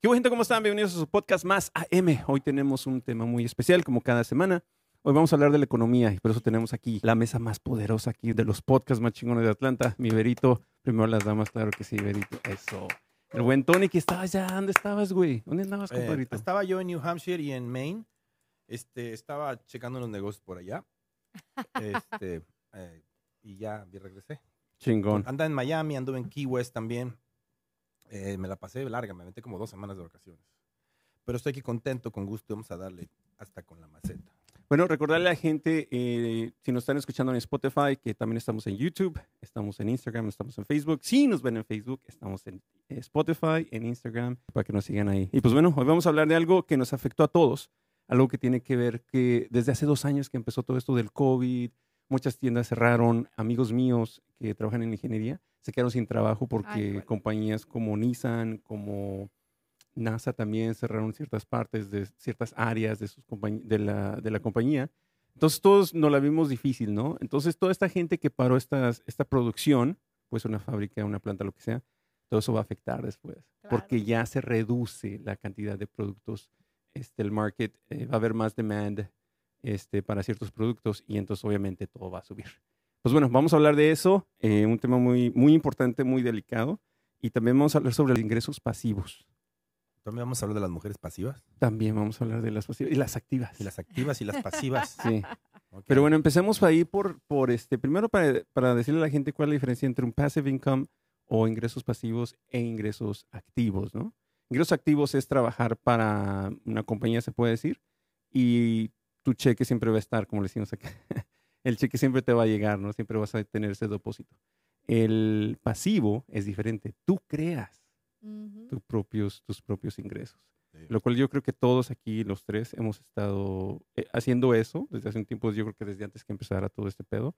¿Qué hubo, gente? ¿Cómo están? Bienvenidos a su podcast más AM. Hoy tenemos un tema muy especial, como cada semana. Hoy vamos a hablar de la economía y por eso tenemos aquí la mesa más poderosa aquí de los podcasts más chingones de Atlanta. Mi Verito, primero las damas, claro que sí, Verito. Eso. El buen Tony, que estaba allá. ¿Dónde estabas, güey? ¿Dónde andabas, Eh, compadrito? estaba yo en New Hampshire y en Maine. Este, estaba checando los negocios por allá. Este, eh, y ya regresé. Chingón. Anda en Miami, anduve en Key West también. Eh, me la pasé larga, me metí como dos semanas de vacaciones. Pero estoy aquí contento, con gusto. Vamos a darle hasta con la maceta. Bueno, recordarle a la gente, eh, si nos están escuchando en Spotify, que también estamos en YouTube, estamos en Instagram, estamos en Facebook. Si nos ven en Facebook, estamos en eh, Spotify, en Instagram, para que nos sigan ahí. Y pues bueno, hoy vamos a hablar de algo que nos afectó a todos, algo que tiene que ver que desde hace dos años que empezó todo esto del COVID, muchas tiendas cerraron, amigos míos que trabajan en ingeniería se quedaron sin trabajo porque Ay, compañías como Nissan, como NASA también cerraron ciertas partes de ciertas áreas de, sus de, la, de la compañía. Entonces todos nos la vimos difícil, ¿no? Entonces toda esta gente que paró estas, esta producción, pues una fábrica, una planta, lo que sea, todo eso va a afectar después. Porque ya se reduce la cantidad de productos, este, el market, eh, va a haber más demand este, para ciertos productos y entonces obviamente todo va a subir. Pues bueno, vamos a hablar de eso, eh, un tema muy, muy importante, muy delicado. Y también vamos a hablar sobre los ingresos pasivos. También vamos a hablar de las mujeres pasivas. También vamos a hablar de las pasivas y las activas. Y las activas y las pasivas. Sí. Ok. Pero bueno, empecemos ahí por, por este, primero para, para decirle a la gente cuál es la diferencia entre un passive income o ingresos pasivos e ingresos activos, ¿no? Ingresos activos es trabajar para una compañía, se puede decir, y tu cheque siempre va a estar, como le decimos acá. El cheque siempre te va a llegar, ¿no? Siempre vas a tener ese depósito. El pasivo es diferente. Tú creas Ujú. tus propios, tus propios ingresos. Sí. Lo cual yo creo que todos aquí, los tres, hemos estado eh, haciendo eso desde hace un tiempo, yo creo que desde antes que empezara todo este pedo.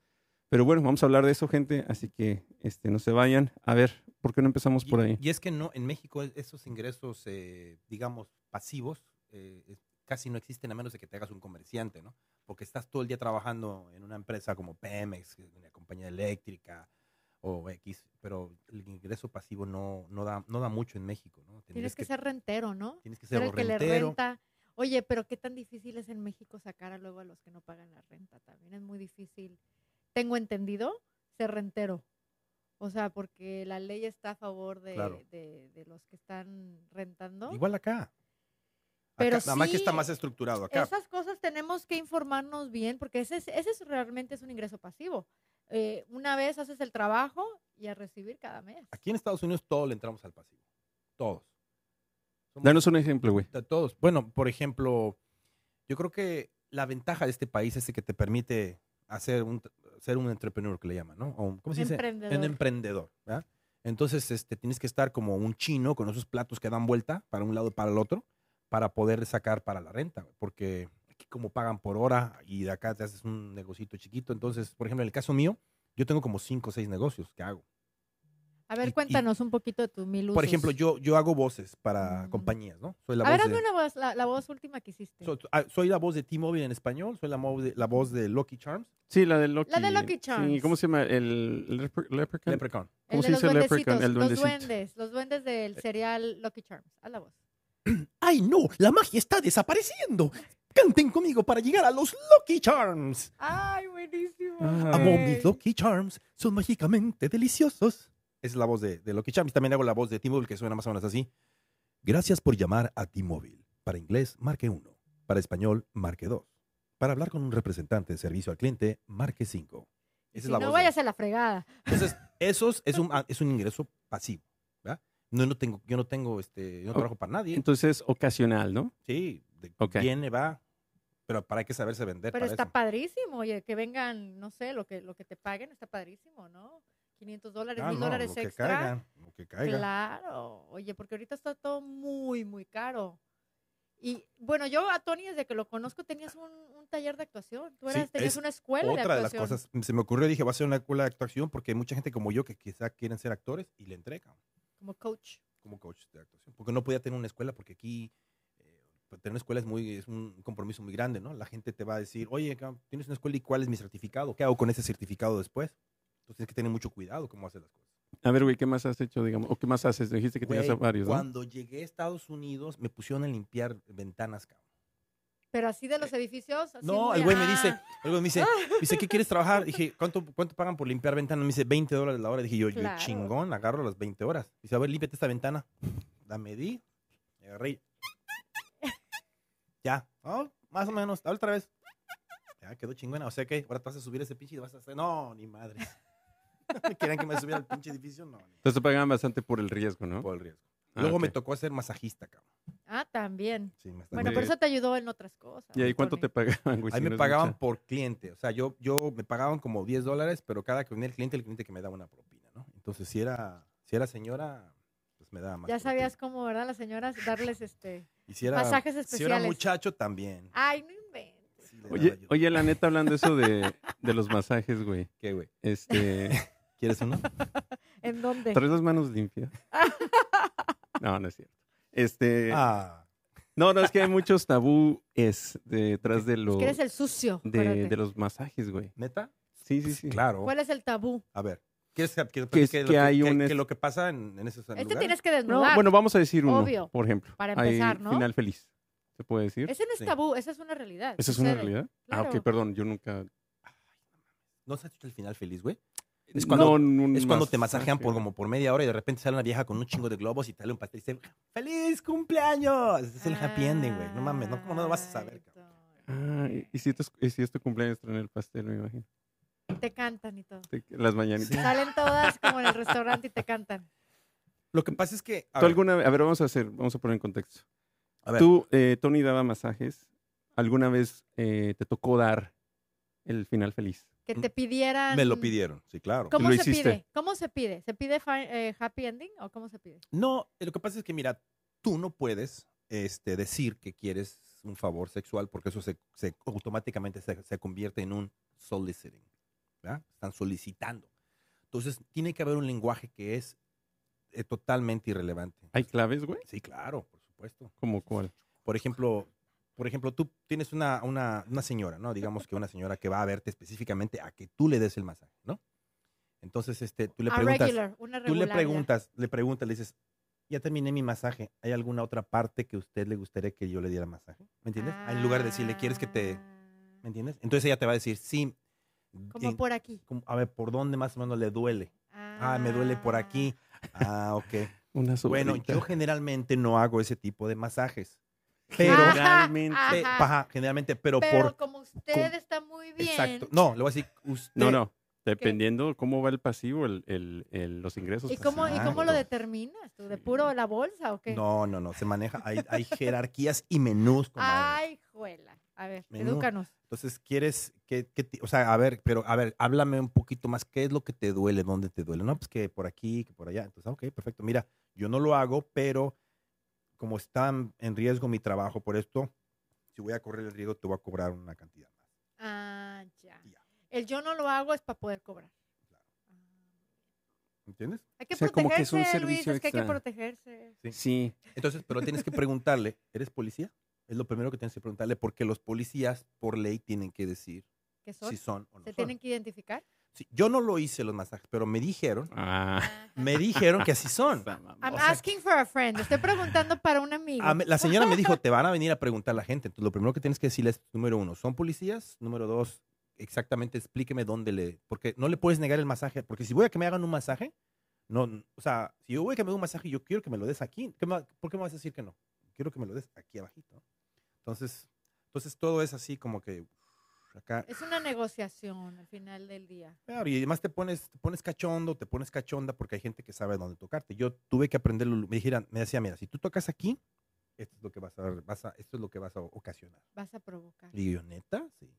Pero bueno, vamos a hablar de eso, gente, así que este, no se vayan. A ver, ¿por qué no empezamos por Y- ahí? Y, es que no, en México e- esos ingresos, eh, digamos, pasivos, eh, es- casi no existen a menos de que te hagas un comerciante, ¿no? Porque estás todo el día trabajando en una empresa como Pemex, una compañía eléctrica o X, pero el ingreso pasivo no, no, da, no da mucho en México, ¿no? Tienes que, ser rentero, ¿no? tienes que ser Ser o el que le rentero. renta. Oye, pero qué tan difícil es en México sacar a luego a los que no pagan la renta. También es muy difícil. Tengo entendido ser rentero. O sea, porque la ley está a favor de, Claro. de- de los que están rentando. Igual acá. Pero acá, nada más que está sí, más estructurado acá. Esas cosas tenemos que informarnos bien, porque ese, es- ese es realmente es un ingreso pasivo. Eh, una vez haces el trabajo y a recibir cada mes. Aquí en Estados Unidos todos le entramos al pasivo. Todos. Somos- Danos un ejemplo, güey. todos. Bueno, por ejemplo, yo creo que la ventaja de este país es que te permite hacer un, ser un entrepreneur, que le llaman, ¿no? O, ¿Cómo se dice? Emprendedor. Un emprendedor, ¿verdad? Entonces, este, tienes que estar como un chino con esos platos que dan vuelta para un lado y para el otro para poder sacar para la renta, porque aquí como pagan por hora y de acá te haces un negocito chiquito. Entonces, por ejemplo, en el caso mío, yo tengo como cinco o seis negocios que hago. A y- ver, y- cuéntanos un poquito de tus mil usos. Por ejemplo, yo, yo hago voces para Mm. compañías, ¿no? Soy la A ver, voz hazme de- una voz, la, la voz última que hiciste. So- ah, soy la voz de T-Mobile en español, soy la, de- la voz de Lucky Charms, Sí, la de Lucky. La de Lucky Sí, Charms. ¿cómo se llama? El lepre- leprechaun. Leprechaun. el ¿Cómo de se los dice leprechaun? El los duendecito. duendes, los duendes del serial Lucky Charms. Haz la voz. ¡Ay, no! ¡La magia está desapareciendo! ¡Canten conmigo para llegar a los Lucky Charms! Ay, buenísimo. Ah. Amo mis Lucky Charms, son mágicamente deliciosos. Esa es la voz de, de Lucky Charms. También hago la voz de T-Mobile, que suena más o menos así. Gracias por llamar a T-Mobile. Para inglés, marque 1. Para español, marque 2. Para hablar con un representante de servicio al cliente, marque 5. Esa Si es la no voz. de- vayas a la fregada. Entonces, esos es un, ah, es un ingreso pasivo. No, no tengo, yo no tengo, este, yo no trabajo para nadie. Entonces, ocasional, ¿no? Sí, de- Ok. viene, va, pero para hay que saberse vender Pero para está eso. padrísimo, oye, que vengan, no sé, lo que, lo que te paguen está padrísimo, ¿no? 500 dólares, Ah, 1000 no, dólares lo que extra. caiga, lo que caiga. Claro, oye, porque ahorita está todo muy, muy caro. Y bueno, yo a Tony desde que lo conozco tenías un, un taller de actuación. Tú Sí, eras, tenías es una escuela Otra de de las actuación. cosas, se me ocurrió, dije, va a ser una escuela de actuación porque hay mucha gente como yo que quizá quieren ser actores y le entregan Como coach. como coach de actuación. Porque no podía tener una escuela porque aquí eh, tener una escuela es, muy, es un compromiso muy grande, ¿no? La gente te va a decir, oye, tienes una escuela y cuál es mi certificado, ¿qué hago con ese certificado después? Entonces tienes que tener mucho cuidado cómo hacer las cosas. A ver, güey, ¿qué más has hecho, digamos? ¿O qué más haces? Dijiste que tenías varios, ¿no? Cuando llegué a Estados Unidos, me pusieron a limpiar ventanas, cabrón. Pero así de los edificios. así No, el güey me dice, el güey me dice, dice, ¿qué quieres trabajar? Dije, ¿cuánto, ¿cuánto pagan por limpiar ventanas? Me dice, 20 dólares la hora. Dije, yo, Claro. yo chingón, agarro las 20 horas. Dice, a ver, límpiate esta ventana. La medí, me agarré. Ya, oh, más o menos, otra vez. Ya, quedó chingona. O sea que ahora te vas a subir ese pinche y vas a hacer, no, ni madre. ¿Querían que me subiera al pinche edificio? No, ni Entonces te pagaban bastante por el riesgo, ¿no? por el riesgo. Ah, Luego me tocó ser masajista, cabrón. Ah, también. Sí, me está- Bueno, pero eso te ayudó en otras cosas. ¿Y ahí cuánto Tony. te pagaban, güey? Ahí si me no pagaban mucha? por cliente. O sea, yo, yo me pagaban como 10 dólares, pero cada que venía el cliente, el cliente que me daba una propina, ¿no? Entonces, si era, si era señora, pues me daba más. Ya sabías cómo, ¿verdad? Las señoras darles este Y si era, masajes si era especiales. muchacho, también. Ay, no inventes. Sí, Oye, oye, la neta, hablando eso de, de los masajes, güey. ¿Qué, güey? Este, ¿Quieres uno? ¿En dónde? ¿traes las manos limpias? No, no es cierto. Este, ah, no, no, es que hay muchos tabúes detrás de Es los, que eres el sucio. de, de los masajes, güey. ¿neta? Sí, sí, sí. Claro. ¿Cuál es el tabú? A ver. ¿Quieres que, que, Que es que lo que hay que, un que es- lo que pasa en, en esos Este lugares? tienes que No, desnudar. bueno, vamos a decir uno, Obvio. por ejemplo. Para Hay empezar, ¿no? Final feliz. ¿Se puede decir? Ese no es Sí. tabú, esa es una realidad. ¿Esa es una realidad? Ah, ok, perdón, yo nunca... ¿No se ha hecho el final feliz, güey? Es cuando- Es cuando te masajean por como por media hora y de repente sale una vieja con un chingo de globos y te sale un pastel y dice, ¡Feliz cumpleaños! Es el happy ending, güey. No mames, ¿no? ¿cómo no lo vas a saber, cabrón? Ah, y- y si, es, y si es tu cumpleaños, traen el pastel, me imagino. Te cantan y todo. Te- Las mañanitas. Salen todas como en el restaurante y te cantan. Lo que pasa es que... a ¿Tú ver, alguna vez, a ver, vamos a hacer, vamos a poner en contexto. a ver, Tú, eh, Tony daba masajes. ¿Alguna vez eh, te tocó dar el final feliz? Que te pidieran. me lo pidieron, sí, claro. ¿Cómo Lo se hiciste. pide? ¿Cómo se pide? ¿Se pide eh, happy ending o cómo se pide? No, eh, lo que pasa es que, mira, tú no puedes este, decir que quieres un favor sexual porque eso se, se- automáticamente se, se convierte en un soliciting. ¿verdad? Están solicitando. Entonces, tiene que haber un lenguaje que es eh, totalmente irrelevante. ¿Hay claves, güey? Sí, claro, por supuesto. ¿Cómo cuál? Por ejemplo, por ejemplo, tú tienes una, una, una señora, ¿no? Digamos que una señora que va a verte específicamente a que tú le des el masaje, ¿no? Entonces, este, tú le A preguntas, regular, una tú le preguntas, le preguntas, le dices, ya terminé mi masaje, ¿hay alguna otra parte que a usted le gustaría que yo le diera masaje? ¿Me entiendes? En lugar de decirle, ¿quieres que te, ¿me entiendes? Entonces ella te va a decir, sí. Como en- por aquí. como- a ver, ¿por dónde más o menos le duele? Ah, me duele por aquí. Ah, ok. Una Bueno, yo generalmente no hago ese tipo de masajes. Pero, Generalmente. ajá. generalmente, pero, Pero por... como usted está muy bien. Exacto. No, le voy a decir, usted... No, no. Dependiendo cómo va el pasivo, el, el- el- los ingresos. ¿Y cómo, ¿Y cómo lo determinas tú? ¿De puro la bolsa o qué? No, no, no, se maneja, hay, hay jerarquías y menús, comadre. Ay, juela. A ver, Menú. edúcanos. Entonces, ¿quieres que, o sea, a ver, pero a ver, háblame un poquito más, ¿qué es lo que te duele? ¿Dónde te duele? No, pues que por aquí, que por allá. Entonces, ah, ok, perfecto. Mira, yo no lo hago, pero como está en riesgo mi trabajo por esto, si voy a correr el riesgo, te voy a cobrar una cantidad más. Ah, ya. El yo no lo hago es para poder cobrar. Ah. ¿Entiendes? Hay que O sea, como que es protegerse, un Luis, servicio es que hay que protegerse. Sí. Entonces, pero tienes que preguntarle, ¿eres policía? Es lo primero que tienes que preguntarle, porque los policías, por ley, tienen que decir ¿Qué son? si son o no ¿Se son. tienen que identificar? Sí, yo no lo hice los masajes, pero me dijeron, Ah. me dijeron que así son. I'm O sea, asking for a friend. Estoy preguntando para un amigo. La señora me dijo, te van a venir a preguntar la gente. Entonces, lo primero que tienes que decirle es, número uno, ¿son policías? Número dos, exactamente explíqueme dónde le... Porque no le puedes negar el masaje. Porque si voy a que me hagan un masaje, no, o sea, si yo voy a que me hagan un masaje, yo quiero que me lo des aquí. ¿Qué me- ¿Por qué me vas a decir que no? Quiero que me lo des aquí abajito. Entonces, entonces todo es así como que acá. Es una negociación al final del día. Claro, y además te pones, te pones cachondo, te pones cachonda porque hay gente que sabe dónde tocarte. Yo tuve que aprenderlo. Me dijeron, me decía, mira, si tú tocas aquí, esto es lo que vas a, vas a- esto es lo que vas a ocasionar. Vas a provocar. Y yo, neta, sí.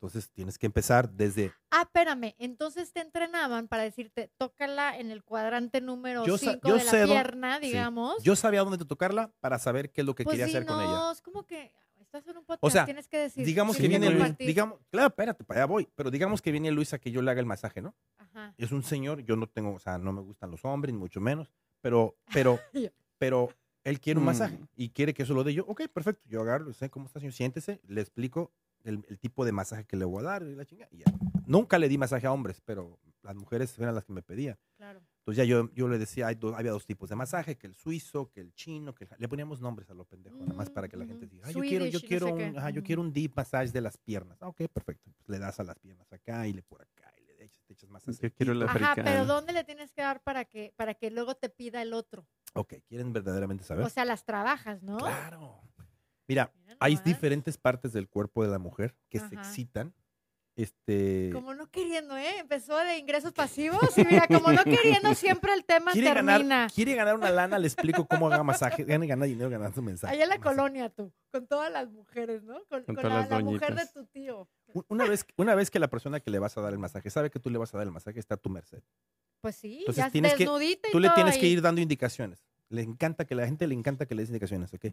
Entonces tienes que empezar desde. Ah, espérame. Entonces te entrenaban para decirte, tócala en el cuadrante número Yo sa- 5 yo de la pierna, sí. digamos. Yo sabía dónde tocarla para saber qué es lo que pues quería hacer con ella. no, es como que estás en un podcast, O sea, tienes que decir. Digamos que viene Luis, digamos, claro, espérate, para allá voy, pero digamos que viene Luis a que yo le haga el masaje, ¿no? Ajá. Es un señor, yo no tengo, o sea, no me gustan los hombres, ni mucho menos, pero, pero, pero él quiere un masaje Mm. y quiere que eso lo dé yo. Ok, perfecto, yo agarro, sé cómo está, señor, siéntese, le explico el, el tipo de masaje que le voy a dar y la chinga, y ya. Nunca le di masaje a hombres, pero las mujeres eran las que me pedían. Claro. Entonces ya yo, yo le decía, hay do- había dos tipos de masaje, que el suizo, que el chino, que el le poníamos nombres a lo pendejo, nada más para que la gente Mm, diga, "Ah, yo quiero, yo no quiero, sé un, qué". ajá, yo quiero un deep massage de las piernas. Ah, ok, perfecto. Pues le das a las piernas acá y le por acá y le echas, te echas más Yo quiero la Ajá, africana. pero ¿dónde le tienes que dar para que, para que luego te pida el otro? Ok, ¿quieren verdaderamente saber? O sea, las trabajas, ¿no? Claro. Mira, Mira hay diferentes partes del cuerpo de la mujer que se excitan. Este, Como no queriendo, ¿eh? Empezó de ingresos pasivos y mira, como no queriendo, siempre el tema quiere termina. ganar, quiere ganar una lana, le explico cómo haga masaje, gana, gana dinero ganando mensaje. Allá en la masaje. colonia tú, con todas las mujeres, ¿no? Con, Con con todas la, las la mujer de doñitas. tu tío. Un- Una vez, una vez que la persona que le vas a dar el masaje sabe que tú le vas a dar el masaje, está a tu merced. Pues sí, Entonces ya tienes que- desnudita y Tú le tienes que ir dando indicaciones. Le encanta que la gente le encanta que le des indicaciones, ¿ok?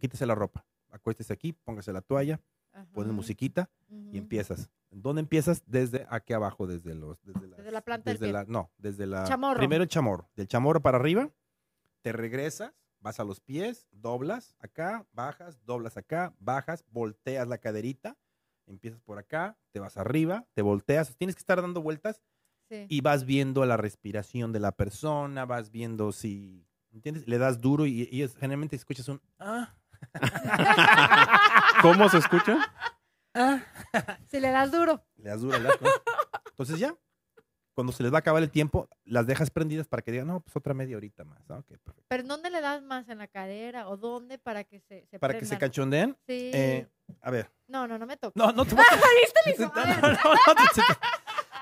Quítese la ropa, acuéstese aquí, póngase la toalla, Ajá. pones musiquita y empiezas. ¿Dónde empiezas? Desde aquí abajo, desde los... Desde, las- Desde la planta del desde pie. la- No, desde la... Chamorro. Primero el chamorro. Del chamorro para arriba, te regresas, vas a los pies, doblas acá, bajas, doblas acá, bajas, volteas la caderita, empiezas por acá, te vas arriba, te volteas, tienes que estar dando vueltas Sí. y vas viendo la respiración de la persona, vas viendo si, ¿entiendes? Le das duro y, y es- generalmente escuchas un ah, ¿Cómo se escucha? ah, Si le das duro. le das duro. le das con- Entonces ya, cuando se les va a acabar el tiempo, las dejas prendidas para que digan, no, pues otra media horita más. Ah, ok, perfecto. ¿Pero en dónde le das más? ¿En la cadera? ¿O dónde para que se, se Para que se cachondeen, Sí. eh, a ver, No, no, no me toca. no, no te. ¿Viste No, no, no, no, te, te-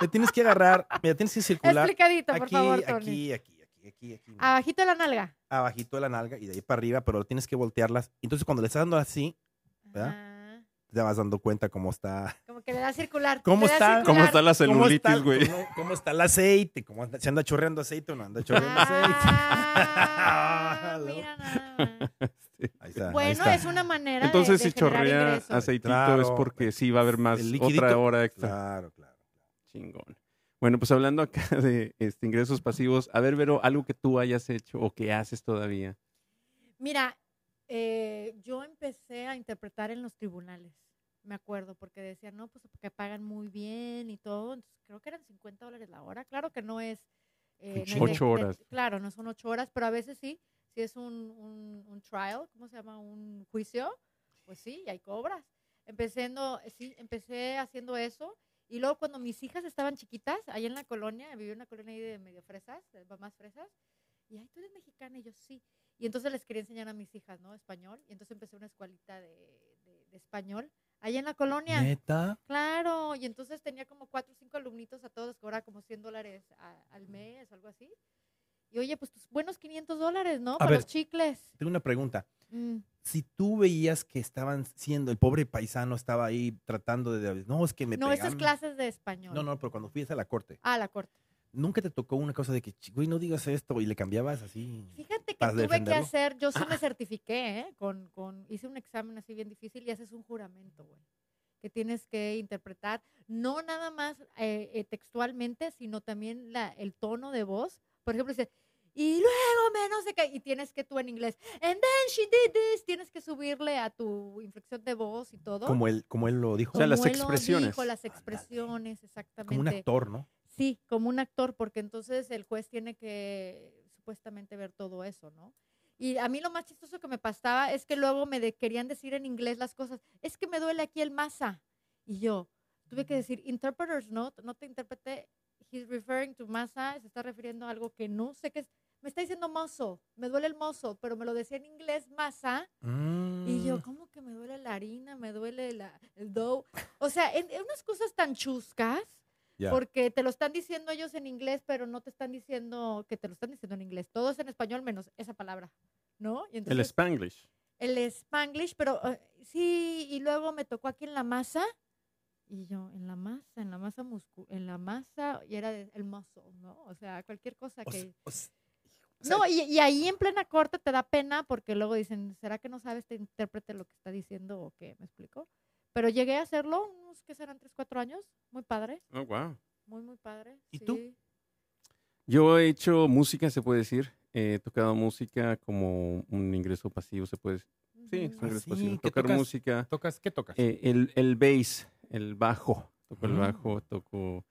te tienes que agarrar, mira, tienes que circular Explicadito, por aquí, favor, Tony. aquí, aquí, aquí, aquí, aquí, Abajito de la nalga. Abajito de la nalga y de ahí para arriba, pero tienes que voltearlas. Entonces cuando le estás dando así, ¿Verdad? Ajá. te vas dando cuenta cómo está Como que le da circular. ¿Cómo da está? circular. ¿Cómo está la ¿Cómo está, celulitis, güey? cómo, cómo está el aceite? ¿Cómo anda- ¿Se anda chorreando aceite o no anda chorreando aceite? Ah, Hello. mira nada más. Sí. Ahí está, ahí Bueno, está. es una manera Entonces, de, si chorrea ingresos. aceitito Claro. es porque sí va a haber más, otra hora extra. Claro, claro. Chingón. Bueno, pues hablando acá de este, ingresos pasivos, a ver, Vero, algo que tú hayas hecho o que haces todavía. Mira, eh, yo empecé a interpretar en los tribunales, me acuerdo, porque decían, no, pues que pagan muy bien y todo. Entonces, creo que eran 50 dólares la hora. Claro que no es... eh, no Ocho de- de- horas. claro, no son ocho horas, pero a veces sí. Si es un, un, un trial, ¿cómo se llama? Un juicio, pues sí, y hay cobras. Empecendo, sí, empecé haciendo eso. Y luego cuando mis hijas estaban chiquitas, ahí en la colonia, vivía en una colonia ahí de medio fresas, de mamás fresas, y ay, tú eres mexicana, y yo sí. Y entonces les quería enseñar a mis hijas, ¿no? Español. Y entonces empecé una escuelita de, de- de español, ahí en la colonia. Neta. Claro, y entonces tenía como cuatro o cinco alumnitos a todos, cobraba como 100 dólares a- al mes, algo así. Y oye, pues tus buenos 500 dólares, ¿no? Para ver. los chicles. Tengo una pregunta. Mm. Si tú veías que estaban siendo, el pobre paisano estaba ahí tratando de, no, es que me No, esas clases de español. No, no, pero cuando fuiste a la corte, Ah, la corte. ¿nunca te tocó una cosa de que, "Ch- güey, no digas esto y le cambiabas así? Fíjate que ¿Para tuve que hacer, yo sí me certifiqué, ¿eh? Con, con, hice un examen así bien difícil y haces un juramento, güey. Que tienes que interpretar, no nada más eh, eh, textualmente, sino también la, el tono de voz. Por ejemplo, dice, y luego me no sé qué, y tienes que tú en inglés, and then she did this, tienes que subirle a tu inflexión de voz y todo. Como él, como él lo dijo. O sea, las Como él lo expresiones. dijo, las expresiones, exactamente. como un actor, ¿no? Sí, como un actor, porque entonces el juez tiene que supuestamente ver todo eso, ¿no? Y a mí lo más chistoso que me pasaba es que luego me de- querían decir en inglés las cosas, es que me duele aquí el masa. Y yo tuve que decir, interpreter's note, no te interprete, he's referring to masa, se está refiriendo a algo que no sé qué es. Me está diciendo muscle, me duele el muscle, pero me lo decía en inglés masa. Y yo, Mm. ¿cómo que me duele la harina? Me duele la, el dough. O sea, en, en unas cosas tan chuscas, Ya. porque te lo están diciendo ellos en inglés, pero no te están diciendo que te lo están diciendo en inglés. Todo es en español menos esa palabra, ¿no? Y El Spanglish. el Spanglish, pero eh, sí, y luego me tocó aquí en la masa. Y yo, en la masa, en la masa muscu en la masa, y era de- el muscle, ¿no? O sea, cualquier cosa O que... o o sea, No, y, y ahí en plena corte te da pena porque luego dicen, ¿será que no sabes te intérprete lo que está diciendo o qué? ¿Me explico? Pero llegué a hacerlo, unos que serán 3, 4 años, muy padre, Oh, wow. muy, muy padre. ¿Y tú? sí. Yo he hecho música, se puede decir. He tocado música como un ingreso pasivo, se puede decir. Sí, es un. Ah, ingreso sí, pasivo. ¿qué Tocar tocas? música. ¿Tocas? ¿Qué tocas? Eh, el, el bass, el bajo. Toco el Ah. bajo, toco,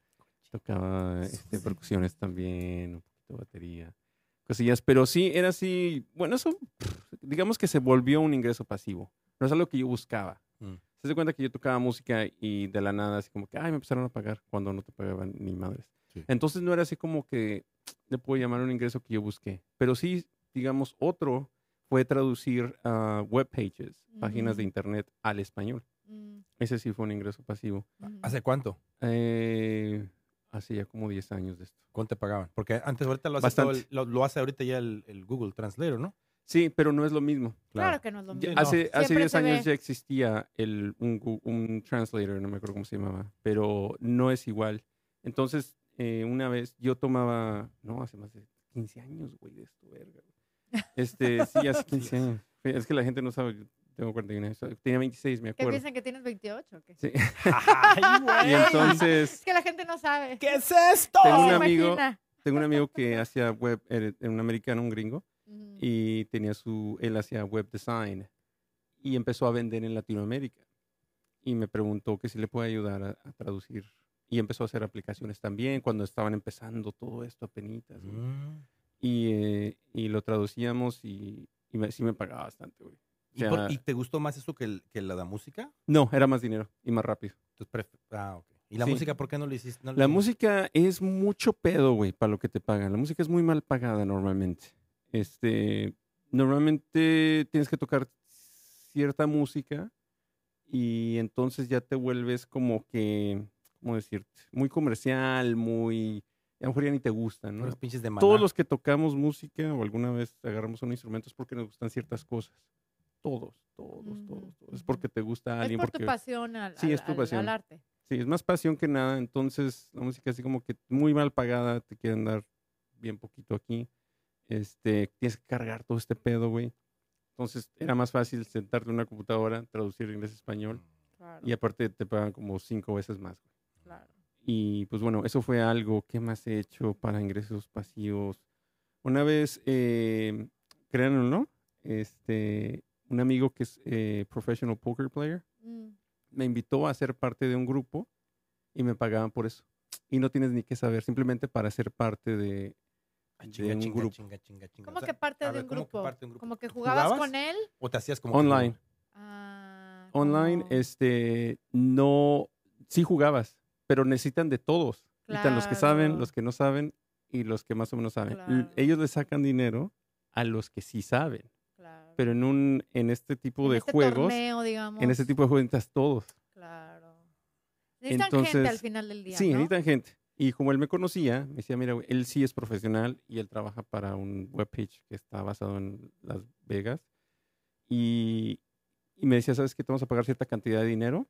tocaba este, percusiones también, un poquito batería, cosillas. Pero sí, era así, bueno, eso, digamos que se volvió un ingreso pasivo. No es algo que yo buscaba. Mm. Se da cuenta que yo tocaba música y de la nada, así como que, ay, me empezaron a pagar cuando no te pagaban ni madres. Sí. Entonces no era así como que le puedo llamar un ingreso que yo busqué. Pero sí, digamos, otro fue traducir ah, web pages, páginas de internet al español. Mm, Ese sí fue un ingreso pasivo. ¿Hace cuánto? Eh, hace ya como 10 años de esto. ¿Cuánto te pagaban? Porque antes ahorita lo hace, todo Bastante. el- lo, lo hace ahorita ya el, el Google Translator, ¿no? Sí, pero no es lo mismo. Claro que no es lo Ya- mismo. hace, hace Siempre 10 se años ve. ya existía el, un, un translator, no me acuerdo cómo se llamaba, pero no es igual. Entonces, eh, una vez yo tomaba, no, hace más de 15 años, güey, de esto, verga. Este, sí, hace 15 años. Es que la gente no sabe, tengo 41 años, tenía 26, me ¿Qué acuerdo. piensan que tienes 28 o qué? Sí. ¡Ay, güey! Y entonces, Es que la gente no sabe. ¿Qué es esto? Tengo un amigo- tengo un amigo que hacía web, era un americano, un gringo, Ujú. y tenía su, él hacía web design y empezó a vender en Latinoamérica. Y me preguntó que si le puede ayudar a, a traducir. Y empezó a hacer aplicaciones también cuando estaban empezando todo esto apenas. güey. Mm. Y, eh, y lo traducíamos y, y me- sí me pagaba bastante, güey. ¿Y, O por- sea- y te gustó más eso que, el- que la de música? No, era más dinero y más rápido. Ah, ok. ¿Y la Sí. música por qué no lo hiciste? No La música es mucho pedo, güey, para lo que te pagan. La música es muy mal pagada normalmente. Este, normalmente tienes que tocar cierta música y entonces ya te vuelves como que, ¿cómo decirte? Muy comercial, muy... A lo mejor ya ni te gusta, ¿no? Unos pinches de maná. Todos los que tocamos música o alguna vez agarramos un instrumento es porque nos gustan ciertas cosas. Todos, todos, todos. todos. Es porque te gusta a Es alguien. por porque... tu pasión al, Sí, al- es tu pasión. al arte. Sí, es más pasión que nada. Entonces, la música así como que muy mal pagada, te quieren dar bien poquito aquí. Este, tienes que cargar todo este pedo, güey. Entonces, era más fácil sentarte en una computadora, traducir inglés a español Claro, y aparte te pagan como cinco veces más, güey. claro. Y pues bueno, eso fue algo que más he hecho para ingresos pasivos. Una vez, eh, créanlo no, este, un amigo que es eh, professional poker player Mm, me invitó a ser parte de un grupo y me pagaban por eso. Y no tienes ni que saber, simplemente para ser parte de, Ah, de chinga, un chinga, grupo chinga, chinga, chinga. ¿Cómo O sea, que parte a de ver, un ¿cómo que grupo? parte de un grupo? Como que jugabas ¿Jugabas? con él. ¿O te hacías como... que- online. Ah, Online, como- este, no, sí jugabas, pero necesitan de todos. Necesitan los que saben, Claro. los que no saben y los que más o menos saben. Claro. Ellos le sacan dinero a los que sí saben. Pero en un, en este tipo En de este juegos, torneo, digamos. en este tipo de juegos necesitas todos. Claro. Necesitan gente Entonces, al final del día, Sí, ¿no? necesitan gente. Y como él me conocía, me decía, mira, él sí es profesional y él trabaja para un webpage que está basado en Las Vegas. Y, y me decía, ¿sabes qué? Te vamos a pagar cierta cantidad de dinero.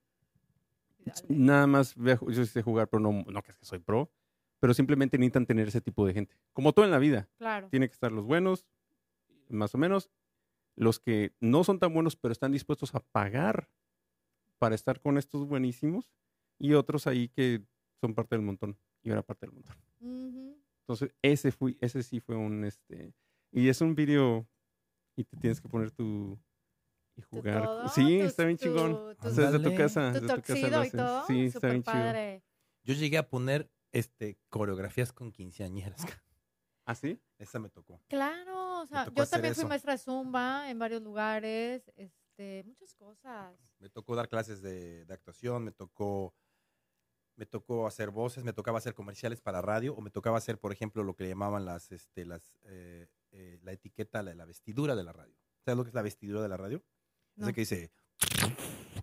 Dale. Nada más, yo sé jugar, pero no, no que es que soy pro. Pero simplemente necesitan tener ese tipo de gente. Como todo en la vida. Claro. Tiene que estar los buenos, más o menos. Los que no son tan buenos, pero están dispuestos a pagar para estar con estos buenísimos. Y otros ahí que son parte del montón. Y era parte del montón. Ujú. Entonces, ese, fui, ese sí fue un, este... Y es un video y te tienes que poner tu... Y ¿Tu jugar. todo? Sí, Tu- está bien tu- chingón. tu- O sea, desde tu casa. Tu desde tu casa lo y todo. Sí, está bien chido. padre. Yo llegué a poner este, coreografías con quinceañeras. ¿Ah, sí? Esa me tocó. Claro, o sea, yo también fui eso. maestra de zumba en varios lugares, este, muchas cosas. Me tocó dar clases de, de actuación, me tocó, me tocó hacer voces, me tocaba hacer comerciales para radio, o me tocaba hacer, por ejemplo, lo que llamaban las, este, las, eh, eh, la etiqueta, la, la vestidura de la radio. ¿Sabes lo que es la vestidura de la radio? No. Que dice,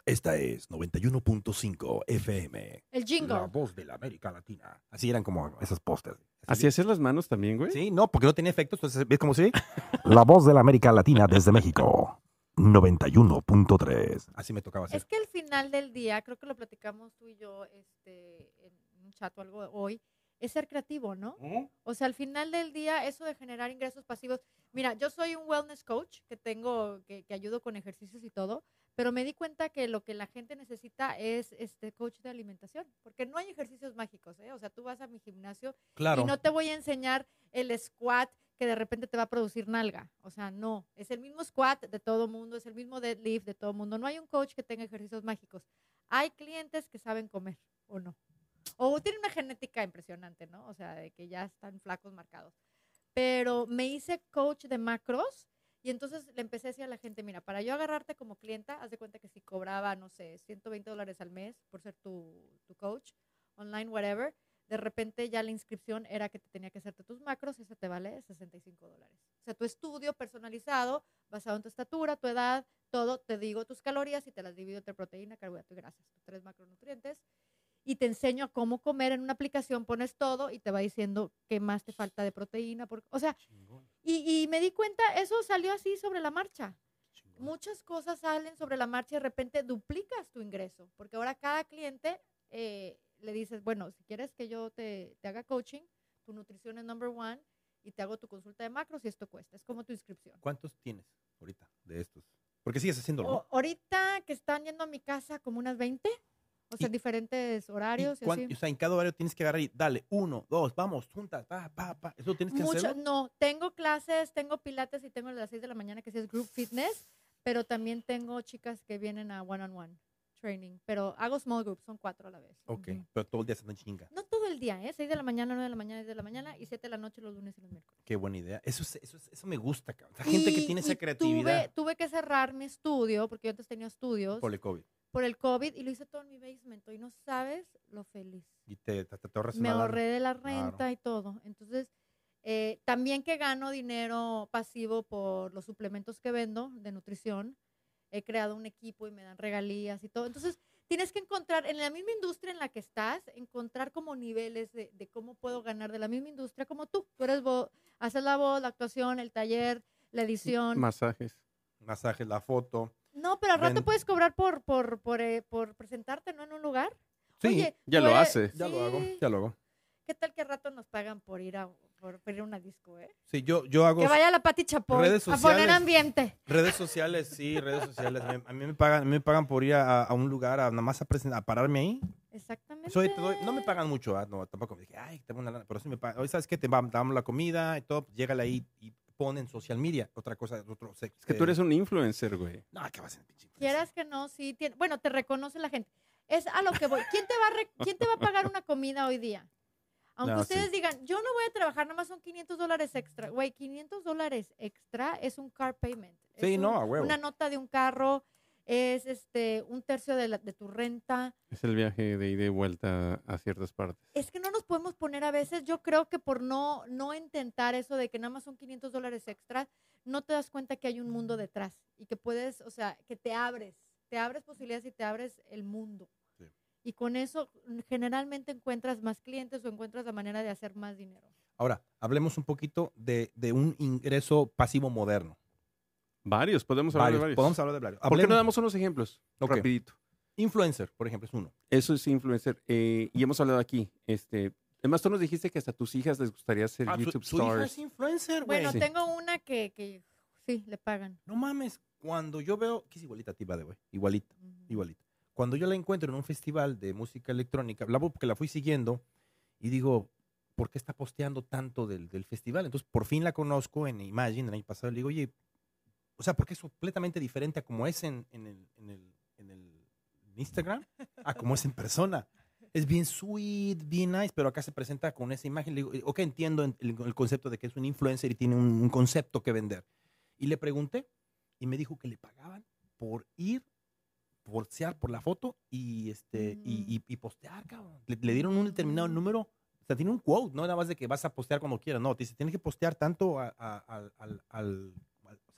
esta es 91.5 FM, El la jingle. voz de la América Latina. Así eran como esos pósters. ¿Así hacer las manos también, güey? Sí, no, porque no tenía efectos, entonces, ¿ves cómo se La voz de la América Latina desde México. 91.3. Así me tocaba hacer. Es que al final del día, creo que lo platicamos tú y yo este, en un chat o algo hoy, es ser creativo, ¿no? O sea, al final del día, eso de generar ingresos pasivos. Mira, yo soy un wellness coach que tengo, que, que ayudo con ejercicios y todo, pero me di cuenta que lo que la gente necesita es este coach de alimentación, porque no hay ejercicios mágicos, ¿eh? O sea, tú vas a mi gimnasio Claro. y no te voy a enseñar el squat que de repente te va a producir nalga. O sea, no. Es el mismo squat de todo mundo, es el mismo deadlift de todo mundo. No hay un coach que tenga ejercicios mágicos. Hay clientes que saben comer o no. O tienen una genética impresionante, ¿no? O sea, de que ya están flacos marcados. pero me hice coach de macros y entonces le empecé a decir a la gente, mira, para yo agarrarte como clienta, haz de cuenta que si cobraba, no sé, 120 dólares al mes por ser tu, tu coach, online, whatever, de repente ya la inscripción era que te tenía que hacerte tus macros y eso te vale 65 dólares. O sea, tu estudio personalizado, basado en tu estatura, tu edad, todo, te digo tus calorías y te las divido entre proteína, carbohidrato y grasas, tus tres macronutrientes. Y te enseño a cómo comer en una aplicación, pones todo y te va diciendo qué más te falta de proteína. Porque, o sea, y, y me di cuenta, eso salió así sobre la marcha. Muchas cosas salen sobre la marcha y de repente duplicas tu ingreso, porque ahora cada cliente eh, le dices, bueno, si quieres que yo te, te haga coaching, tu nutrición es number one y te hago tu consulta de macros y esto cuesta, es como tu inscripción. ¿Cuántos tienes ahorita de estos? Porque sigues haciéndolo, ahorita que están yendo a mi casa como unas 20, o sea, Y- diferentes ¿Y horarios y, así. O sea, en cada horario tienes que agarrar y dale, uno, dos, vamos, juntas, pa, pa, pa. ¿Eso tienes que Mucho- hacerlo? no, tengo clases, tengo pilates y tengo a las 6 de la mañana que sí es group fitness, pero también tengo chicas que vienen a one on one training, pero hago small groups, son cuatro a la vez. Ok, pero todo el día se andan chinga. No todo el día, ¿eh? 6 de la mañana, 9 de la mañana, 10 de la mañana y 7 de la noche los lunes y los miércoles. Qué buena idea. Eso, es- eso, es- eso me gusta, cabrón. La gente que tiene esa creatividad Tuve, tuve que cerrar mi estudio, porque yo antes tenía estudios, por el COVID. Por el COVID y lo hice todo en mi basement y no sabes lo feliz. Y te, te, te ahorras Me ahorré de la Claro. renta y todo. Entonces, eh, también que gano dinero pasivo por los suplementos que vendo de nutrición. He creado un equipo y me dan regalías y todo. Entonces, tienes que encontrar, en la misma industria en la que estás, encontrar como niveles de, de cómo puedo ganar de la misma industria como tú. Tú eres vo- haces la voz, la actuación, el taller, la edición. Masajes. Masajes, la foto. No, pero al rato Ven- puedes cobrar por, por, por, eh, por presentarte, ¿no? En un lugar. Sí, Oye, ya lo eres- hace. ya lo hago, sí. ya lo hago. ¿Qué tal que al rato nos pagan por ir a, por, por ir a una disco, eh? Sí, yo, yo hago Que vaya la Pati Chapoy redes a poner sociales. ambiente. redes sociales, sí, redes sociales. Me- a mí me pagan, a mí me pagan por ir a, a un lugar a nada más a, presen- a pararme ahí. Exactamente. Soy, te doy- no me pagan mucho, ah, no, tampoco me dije, ay, tengo una lana, pero sí me pagan. Hoy sabes que te va- te damos la comida y todo, llégale ahí y pon en social media. Otra cosa, otro Es que tú eres un influencer, güey. No, ¿qué vas a ser pinche influencer? Quieras que no, sí. tiene- bueno, te reconoce la gente. Es a lo que voy. ¿Quién te va a, re- ¿quién te va a pagar una comida hoy día? Aunque No, ustedes sí. digan, yo no voy a trabajar, nada más son 500 dólares extra. Güey, 500 dólares extra es un car payment. Es Sí, un- no, a huevo. Una nota de un carro, es este un tercio de, la- de tu renta. Es el viaje de ida y vuelta a ciertas partes. Es que no nos podemos poner a veces, yo creo que por no, no intentar eso de que nada más son 500 dólares extra, no te das cuenta que hay un mundo detrás y que puedes, o sea, que te abres, te abres posibilidades y te abres el mundo. Sí. Y con eso generalmente encuentras más clientes o encuentras la manera de hacer más dinero. Ahora, hablemos un poquito de, de un ingreso pasivo moderno. Varios, podemos hablar Varios. de varios. Podemos hablar de varios. ¿Por qué no damos unos ejemplos? Ok. Rapidito. Influencer, por ejemplo, es uno. Eso es influencer. eh, y hemos hablado aquí. Este, además, tú nos dijiste que hasta a tus hijas les gustaría ser Ah, su- YouTube su, hija stars. es influencer, güey. Bueno, Sí. tengo una que, que sí, le pagan. No mames, cuando yo veo, que es igualita a ti, de güey, igualita, Ujú. igualita. Cuando yo la encuentro en un festival de música electrónica, la porque la fui siguiendo y digo, ¿por qué está posteando tanto del, del festival? Entonces, por fin la conozco en Imagine el año pasado. Le digo, oye, o sea, porque es completamente diferente a como es en, en el, en, el, en el Instagram, a como es en persona. Es bien sweet, bien nice, pero acá se presenta con esa imagen. Le digo, ok, entiendo el, el concepto de que es un influencer y tiene un, un concepto que vender. Y le pregunté y me dijo que le pagaban por ir, postear por la foto y, este, y, y- y postear, cabrón. Le, le dieron un determinado Mm. número. O sea, tiene un quote, no nada más de que vas a postear cuando quieras. No, te dice, tienes que postear tanto a- a- al,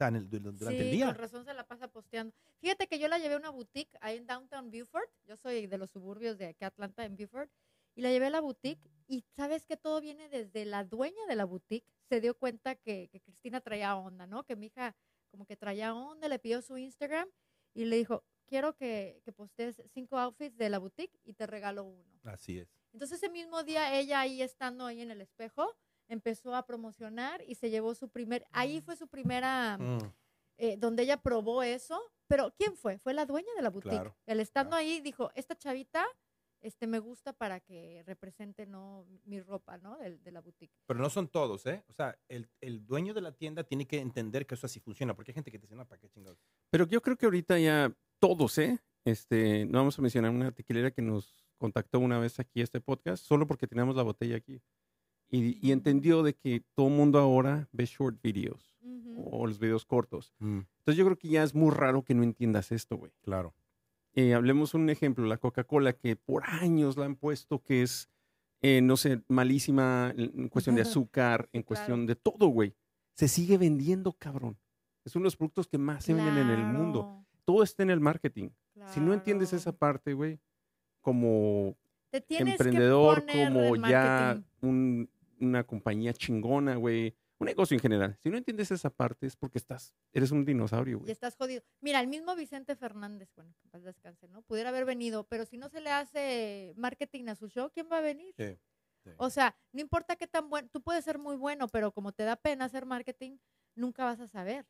sea, en el- durante sí, el día. con razón se la pasa posteando. Fíjate que yo la llevé a una boutique ahí en Downtown Beaufort. Yo soy de los suburbios de aquí Atlanta, en Beaufort. Y la llevé a la boutique y sabes que todo viene desde la dueña de la boutique. Se dio cuenta que, que Cristina traía onda, ¿no? Que mi hija como que traía onda, le pidió su Instagram y le dijo, quiero que, que postees cinco outfits de la boutique y te regalo uno. Así es. Entonces ese mismo día ella ahí estando ahí en el espejo empezó a promocionar y se llevó su primer, ahí fue su primera, Mm. eh, donde ella probó eso, pero ¿quién fue? Fue la dueña de la boutique. Claro, El estando claro. ahí dijo, esta chavita este, me gusta para que represente no mi ropa, ¿no? De, de la boutique. Pero no son todos, ¿eh? O sea, el, el dueño de la tienda tiene que entender que eso así funciona, porque hay gente que te dice, no, ¿para qué chingados? Pero yo creo que ahorita ya todos, ¿eh? Este, no vamos a mencionar una tequilera que nos contactó una vez aquí a este podcast, solo porque teníamos la botella aquí. Y, y entendió de que todo el mundo ahora ve short videos Ujú. o los videos cortos. Mm, Entonces yo creo que ya es muy raro que no entiendas esto, güey. claro. Eh, hablemos un ejemplo, la Coca-Cola, que por años la han puesto que es, eh, no sé, malísima en cuestión de azúcar, en cuestión de todo, güey. Se sigue vendiendo, cabrón. Es uno de los productos que más se venden en el mundo. Todo está en el marketing. Si no entiendes esa parte, güey, como Te emprendedor, como ya un- una compañía chingona, güey, un negocio en general. Si no entiendes esa parte es porque estás, eres un dinosaurio, Y güey. estás jodido. Mira, el mismo Vicente Fernández, bueno, que paz descanse, ¿no? Pudiera haber venido, pero si no se le hace marketing a su show, ¿quién va a venir? Sí, sí. O sea, no importa qué tan bueno, tú puedes ser muy bueno, pero como te da pena hacer marketing, nunca vas a saber.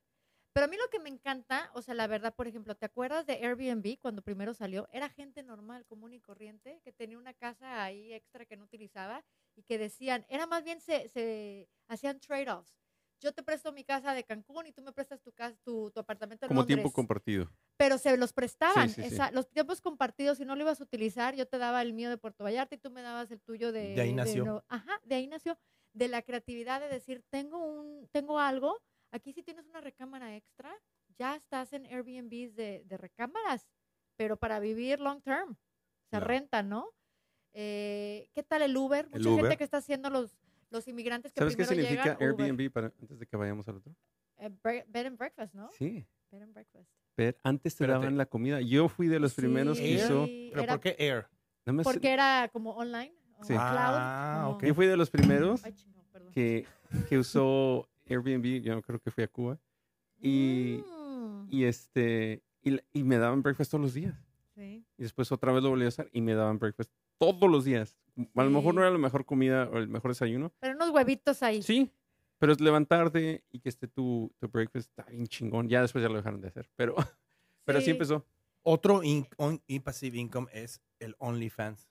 Pero a mí lo que me encanta, o sea, la verdad, por ejemplo, ¿te acuerdas de Airbnb cuando primero salió? Era gente normal, común y corriente, que tenía una casa ahí extra que no utilizaba y que decían, era más bien se, se hacían trade-offs. Yo te presto mi casa de Cancún y tú me prestas tu, casa, tu, tu apartamento en Como Londres tiempo compartido. pero se los prestaban. sí, sí. Esa- los tiempos compartidos, si no lo ibas a utilizar, yo te daba el mío de Puerto Vallarta y tú me dabas el tuyo de... De ahí nació. Nuevo- ajá, de ahí nació. De la creatividad de decir, tengo, un, tengo algo, aquí si tienes una recámara extra, ya estás en Airbnbs de, de recámaras, pero para vivir long term. Se Claro. renta, ¿no? Eh, ¿Qué tal el Uber? El Mucha Uber. gente que está haciendo los, los inmigrantes que ¿Sabes qué primero significa llegan, Uber. Airbnb para, antes de que vayamos al otro? Eh, bed and breakfast, ¿no? Sí. Bed and breakfast. Pero antes te Espérate. daban la comida. Yo fui de los primeros que Sí, hizo. ¿Pero era por qué Air? nada más- porque era como online, o Sí. cloud. Ah, como- ok. Yo fui de los primeros Ay, perdón. que, que usó Airbnb. Yo creo que fui a Cuba. Y, Mm, y este y, me daban breakfast todos los días. sí. Y después otra vez lo volví a usar y me daban breakfast todos los días. A lo mejor no era la mejor comida o el mejor desayuno. Pero unos huevitos ahí. Sí, pero es levantarte y que esté tu, tu breakfast está bien chingón. Ya después ya lo dejaron de hacer. Pero, pero así Sí. empezó. Otro in, on- in passive income es el OnlyFans.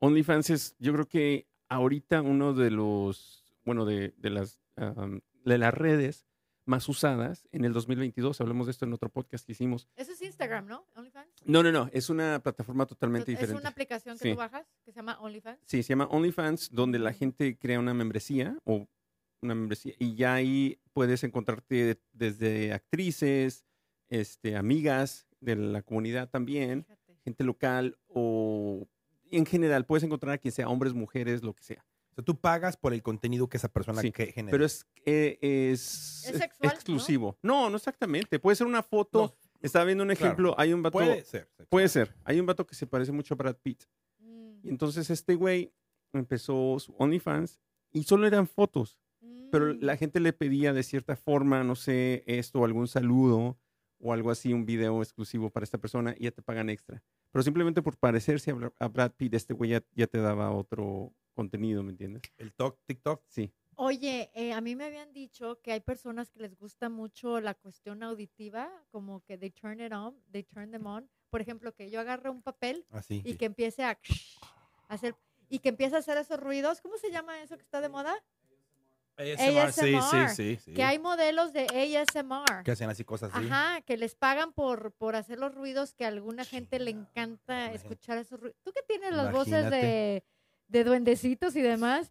OnlyFans es, yo creo que ahorita uno de los, bueno, de, de las, am, de las redes más usadas en el 2022. Hablamos de esto en otro podcast que hicimos. Eso es Instagram, ¿no? OnlyFans. No, no, no, es una plataforma totalmente es diferente. una aplicación que Sí. tú bajas que se llama OnlyFans. Sí, se llama OnlyFans, donde la gente crea una membresía o una membresía y ya ahí puedes encontrarte desde actrices, este, amigas de la comunidad también, Fíjate. gente local o en general puedes encontrar a quien sea, hombres, mujeres, lo que sea. O sea, tú pagas por el contenido que esa persona Sí, que genera. Pero es, eh, es, ¿Es sexual, no? exclusivo. ¿no? no, exactamente. Puede ser una foto. No, Estaba viendo un claro. ejemplo. Hay un vato. puede ser. sexual. puede ser. Hay un vato que se parece mucho a Brad Pitt. Mm, Y entonces este güey empezó su OnlyFans y solo eran fotos. pero mm. la gente le pedía de cierta forma, no sé, esto, algún saludo o algo así, un video exclusivo para esta persona y ya te pagan extra. Pero simplemente por parecerse a Brad Pitt, este güey ya, ya te daba otro contenido, ¿me entiendes? El talk, TikTok. Sí. Oye, eh, a mí me habían dicho que hay personas que les gusta mucho la cuestión auditiva, como que they turn it on, they turn them on. Por ejemplo, que yo agarre un papel Así. y que empiece a hacer y que empiece a hacer esos ruidos. ¿Cómo se llama eso que está de moda? ASMR, sí, ASMR, sí, sí, sí. Que hay modelos de ASMR. Que hacen así cosas así. Ajá, que les pagan por, por hacer los ruidos que a alguna gente le encanta escuchar esos ruidos. Tú que tienes las voces Imagínate. de, de duendecitos y demás.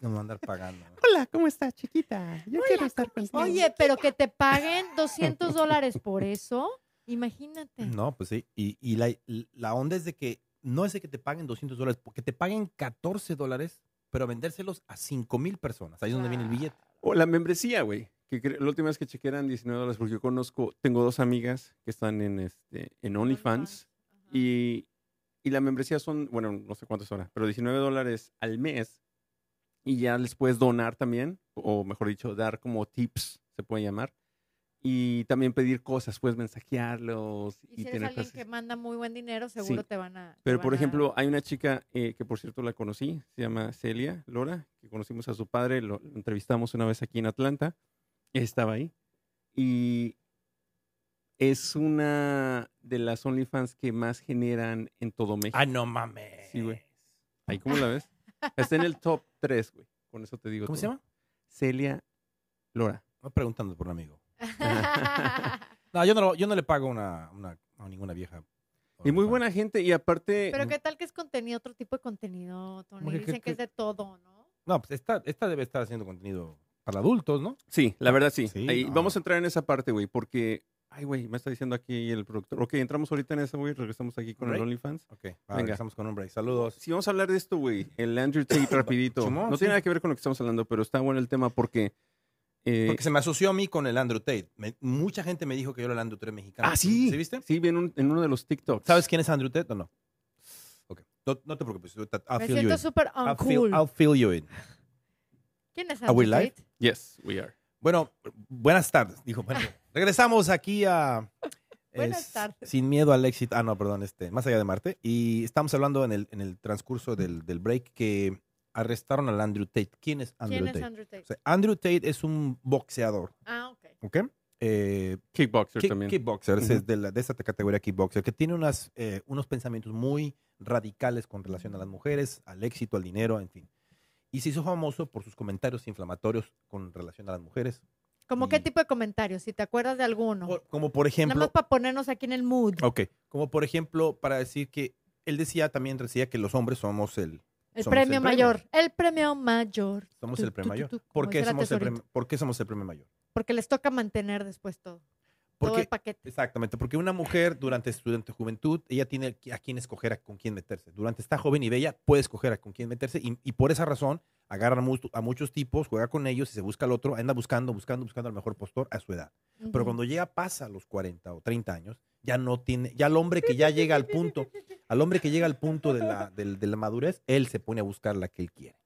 No me van a andar pagando. ¿no? Hola, ¿cómo estás, chiquita? Yo quiero estar contigo. Oye, pero que te paguen 200 dólares por eso, imagínate. No, pues sí. Y, y la, la onda es de que no es de que te paguen 200 dólares, porque te paguen 14 dólares, pero vendérselos a 5 mil personas. Ahí es donde viene el billete. O la membresía, güey. Que la última vez que chequé eran 19 dólares porque yo conozco, tengo dos amigas que están en, este, en OnlyFans y, y la membresía son, bueno, no sé cuántas horas, pero 19 dólares al mes y ya les puedes donar también, o mejor dicho, dar como tips, se puede llamar. Y también pedir cosas, puedes mensajearlos Y y, si eres tener alguien cosas. que manda muy buen dinero, seguro te van a. te Pero, por van a- ejemplo, hay una chica eh, que, por cierto, la conocí, se llama Celia Lora, que conocimos a su padre, lo entrevistamos una vez aquí en Atlanta, estaba ahí. Y es una de las OnlyFans que más generan en todo México. Ah, no mames. Sí, güey. Ahí, ¿cómo la ves? Está en el top 3, güey. Con eso te digo ¿Cómo se llama? Celia Lora. Estoy preguntando por un amigo. No, yo no, lo- yo no le pago una, una- a ninguna vieja. Y muy buena gente, y aparte... Pero qué tal que es contenido, otro tipo de contenido, Tony. Dicen que- que es de todo, ¿no? No, pues esta, esta debe estar haciendo contenido para adultos, ¿no? Sí, la verdad sí. Sí, Ahí, no. Vamos a entrar en esa parte, güey, porque... Ay, güey, me está diciendo aquí el productor. Ok, entramos ahorita en eso, güey. Regresamos aquí con el Break. OnlyFans. Ok, va, Venga. regresamos con un break. Saludos. Si vamos a hablar de esto, güey, el Andrew Tate rapidito. Chimón, no sí. tiene nada que ver con lo que estamos hablando, pero está bueno el tema porque... eh, Porque se me asoció a mí con el Andrew Tate. Me- mucha gente me dijo que yo era el Andrew Tate mexicano. ah, sí. ¿Sí viste? Sí, vi en, un- en uno de los TikToks. ¿Sabes quién es Andrew Tate o no? Ok. No, no te preocupes. I'll Me fill you siento in. súper I'll fill, uncool. I'll fill you in. ¿Quién es Are we Andrew live? Tate? Yes, we are. Bueno, buenas tardes. Dijo, bueno, regresamos aquí a Buenas tardes. Sin miedo al éxito. Ah, no, perdón, este, más allá de Marte. Y estamos hablando en el, en el transcurso del, del break que arrestaron al Andrew Tate. ¿Quién es Andrew ¿Quién Tate? es Andrew Tate? O sea, Andrew Tate es un boxeador, Ah, ok. ¿ok? Eh, Kickboxer kick- también. kickboxer, Ujú. es de, la- de esta categoría kickboxer, que tiene unas, eh, unos pensamientos muy radicales con relación a las mujeres, al éxito, al dinero, en fin. Y se hizo famoso por sus comentarios inflamatorios con relación a las mujeres. ¿Cómo Y- qué tipo de comentarios? Si te acuerdas de alguno. Por- como por Nada ejemplo... más para ponernos aquí en el mood. Ok, como por ejemplo, para decir que él decía también, decía que los hombres somos el, el somos premio el premio. mayor. El premio mayor. somos el premio mayor. tu, como ¿Por qué, dijera somos el Tesorito. premio, ¿Por qué somos el premio mayor? Porque les toca mantener después todo. Todo Porque, el paquete. exactamente, porque una mujer durante su durante juventud, ella tiene a quién escoger, a con quién meterse. Durante está joven y bella, puede escoger a con quién meterse y, y por esa razón agarra a muchos tipos, juega con ellos y se busca al otro, anda buscando, buscando, buscando al mejor postor a su edad. Pero cuando llega, pasa a los 40 o 30 años, ya no tiene, ya el hombre que ya llega al punto, al hombre que llega al punto de la, del- de la madurez, él se pone a buscar la que él quiere.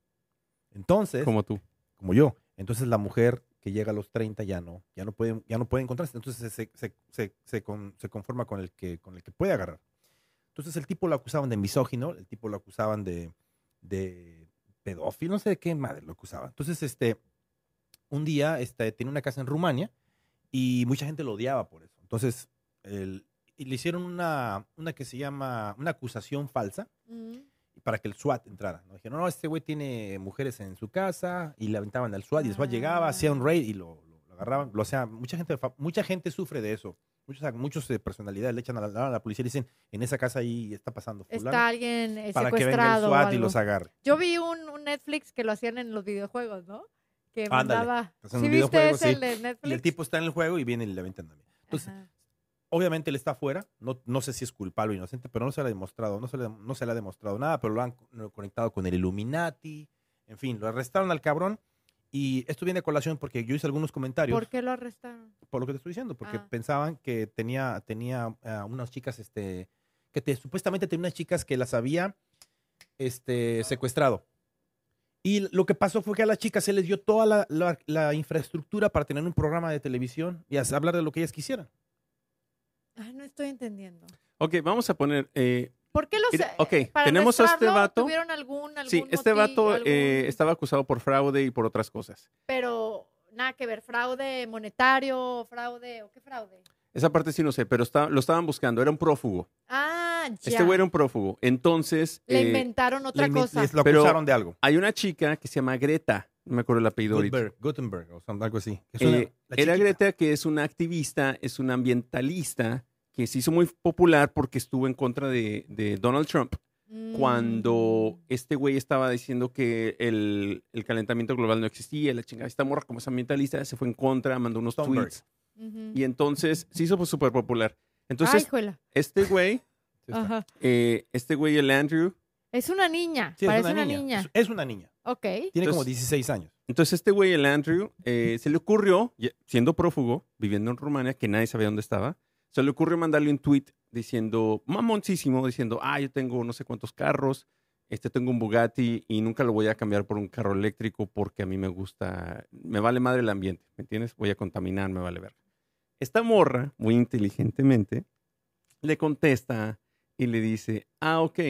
Entonces, como, Como tú. yo, entonces la mujer que llega a los 30 ya no, ya no puede, ya no puede encontrarse, entonces se, se, se, se con- conforma con el, que, con el que puede agarrar. Entonces el tipo lo acusaban de misógino, el tipo lo acusaban de, de pedófilo, no sé de qué madre lo acusaban. Entonces, este, un día este, tenía una casa en Rumania y mucha gente lo odiaba por eso. Entonces, el- y le hicieron una, una que se llama, una acusación falsa Mm. Para que el SWAT entrara. ¿no? Dijeron, no, este güey tiene mujeres en su casa y le aventaban al SWAT y el SWAT llegaba, hacía un raid y lo, lo- lo agarraban. Lo, o sea, mucha gente, mucha gente sufre de eso. Muchos, muchos de personalidades le echan a la, a la policía y dicen, en esa casa ahí está pasando fulano", Está alguien eh, para que venga el SWAT y los agarre. Yo vi un, un Netflix que lo hacían en los videojuegos, ¿no? Que Ándale, mandaba. ¿Sí viste ese sí. el de Netflix? Y el tipo está en el juego y viene y le aventan también. Entonces, Ajá. Obviamente él está afuera, no, no sé si es culpable o inocente, pero no se le ha demostrado, no se le, no se le ha demostrado nada, pero lo han co- conectado con el Illuminati, en fin, lo arrestaron al cabrón y esto viene a colación porque yo hice algunos comentarios ¿Por qué lo arrestaron? por lo que te estoy diciendo, porque Ah. pensaban que tenía, tenía ah, unas chicas, este, que te- supuestamente tenía unas chicas que las había este, secuestrado. Y lo que pasó fue que a las chicas se les dio toda la, la- la infraestructura para tener un programa de televisión y hablar de lo que ellas quisieran. Ah, no estoy entendiendo. Ok, vamos a poner... eh, ¿Por qué los eh, ok, para tenemos a este vato. ¿Tuvieron algún, algún sí, este motivo, vato eh, algún- estaba acusado por fraude y por otras cosas. Pero nada que ver, fraude monetario, fraude, ¿o qué fraude? Esa parte sí no sé, pero está- lo estaban buscando. Era un prófugo. Ah, ya. Este güey era un prófugo. Entonces, Le eh, inventaron otra Le cosa. Les lo Pero- acusaron de algo. hay una chica que se llama Greta. No me acuerdo el apellido. Gutenberg, Gutenberg o algo así. Es Eh, una- era. Greta, que es una activista, es una ambientalista que se hizo muy popular porque estuvo en contra de, de Donald Trump Mm. cuando este güey estaba diciendo que el, el calentamiento global no existía, la chingada. Esta morra, como es ambientalista, se fue en contra, mandó unos Thunberg. tweets Y entonces se hizo pues, súper popular. Ay, Entonces, este güey, eh, este güey, el Andrew, Es una niña. Sí, es parece una una niña. niña. Es, una niña. Ok. Tiene Entonces- como 16 años. Entonces este güey, el Andrew, eh, se le ocurrió, siendo prófugo, viviendo en Rumania, que nadie sabía dónde estaba, se le ocurrió mandarle un tweet diciendo, mamoncísimo, diciendo, ah, yo tengo no sé cuántos carros, este tengo un Bugatti y nunca lo voy a cambiar por un carro eléctrico porque a mí me gusta, me vale madre el ambiente, ¿me entiendes? Voy a contaminar, me vale ver. Esta morra, muy inteligentemente, le contesta y le dice, ah, ok,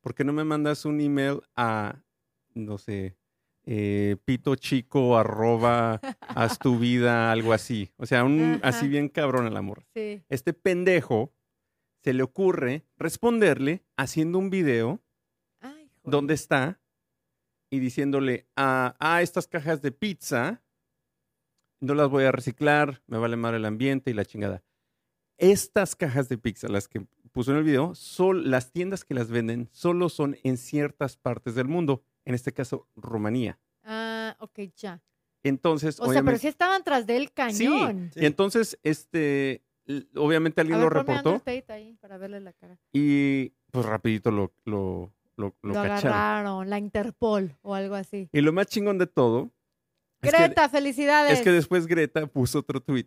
¿por qué no me mandas un email a, no sé, eh, pito chico arroba haz tu vida, algo así? O sea, un, Ajá. así bien cabrón el amor. Sí. Este pendejo se le ocurre responderle haciendo un video Ay, donde está y diciéndole, ah, ah, estas cajas de pizza no las voy a reciclar, me vale mal el ambiente y la chingada. Estas cajas de pizza, las que puso en el video, son las tiendas que las venden, solo son en ciertas partes del mundo, en este caso Rumanía. Ah, ok, ya. Entonces, O sea, pero sí estaban tras del cañón. Sí. y entonces, este, obviamente alguien A lo ver, ponme reportó ahí para verle la cara. y pues rapidito lo, lo, lo, lo Lo, cacharon. agarraron, la Interpol o algo así. Y lo más chingón de todo es que- Greta, felicidades. Es que después Greta puso otro tweet.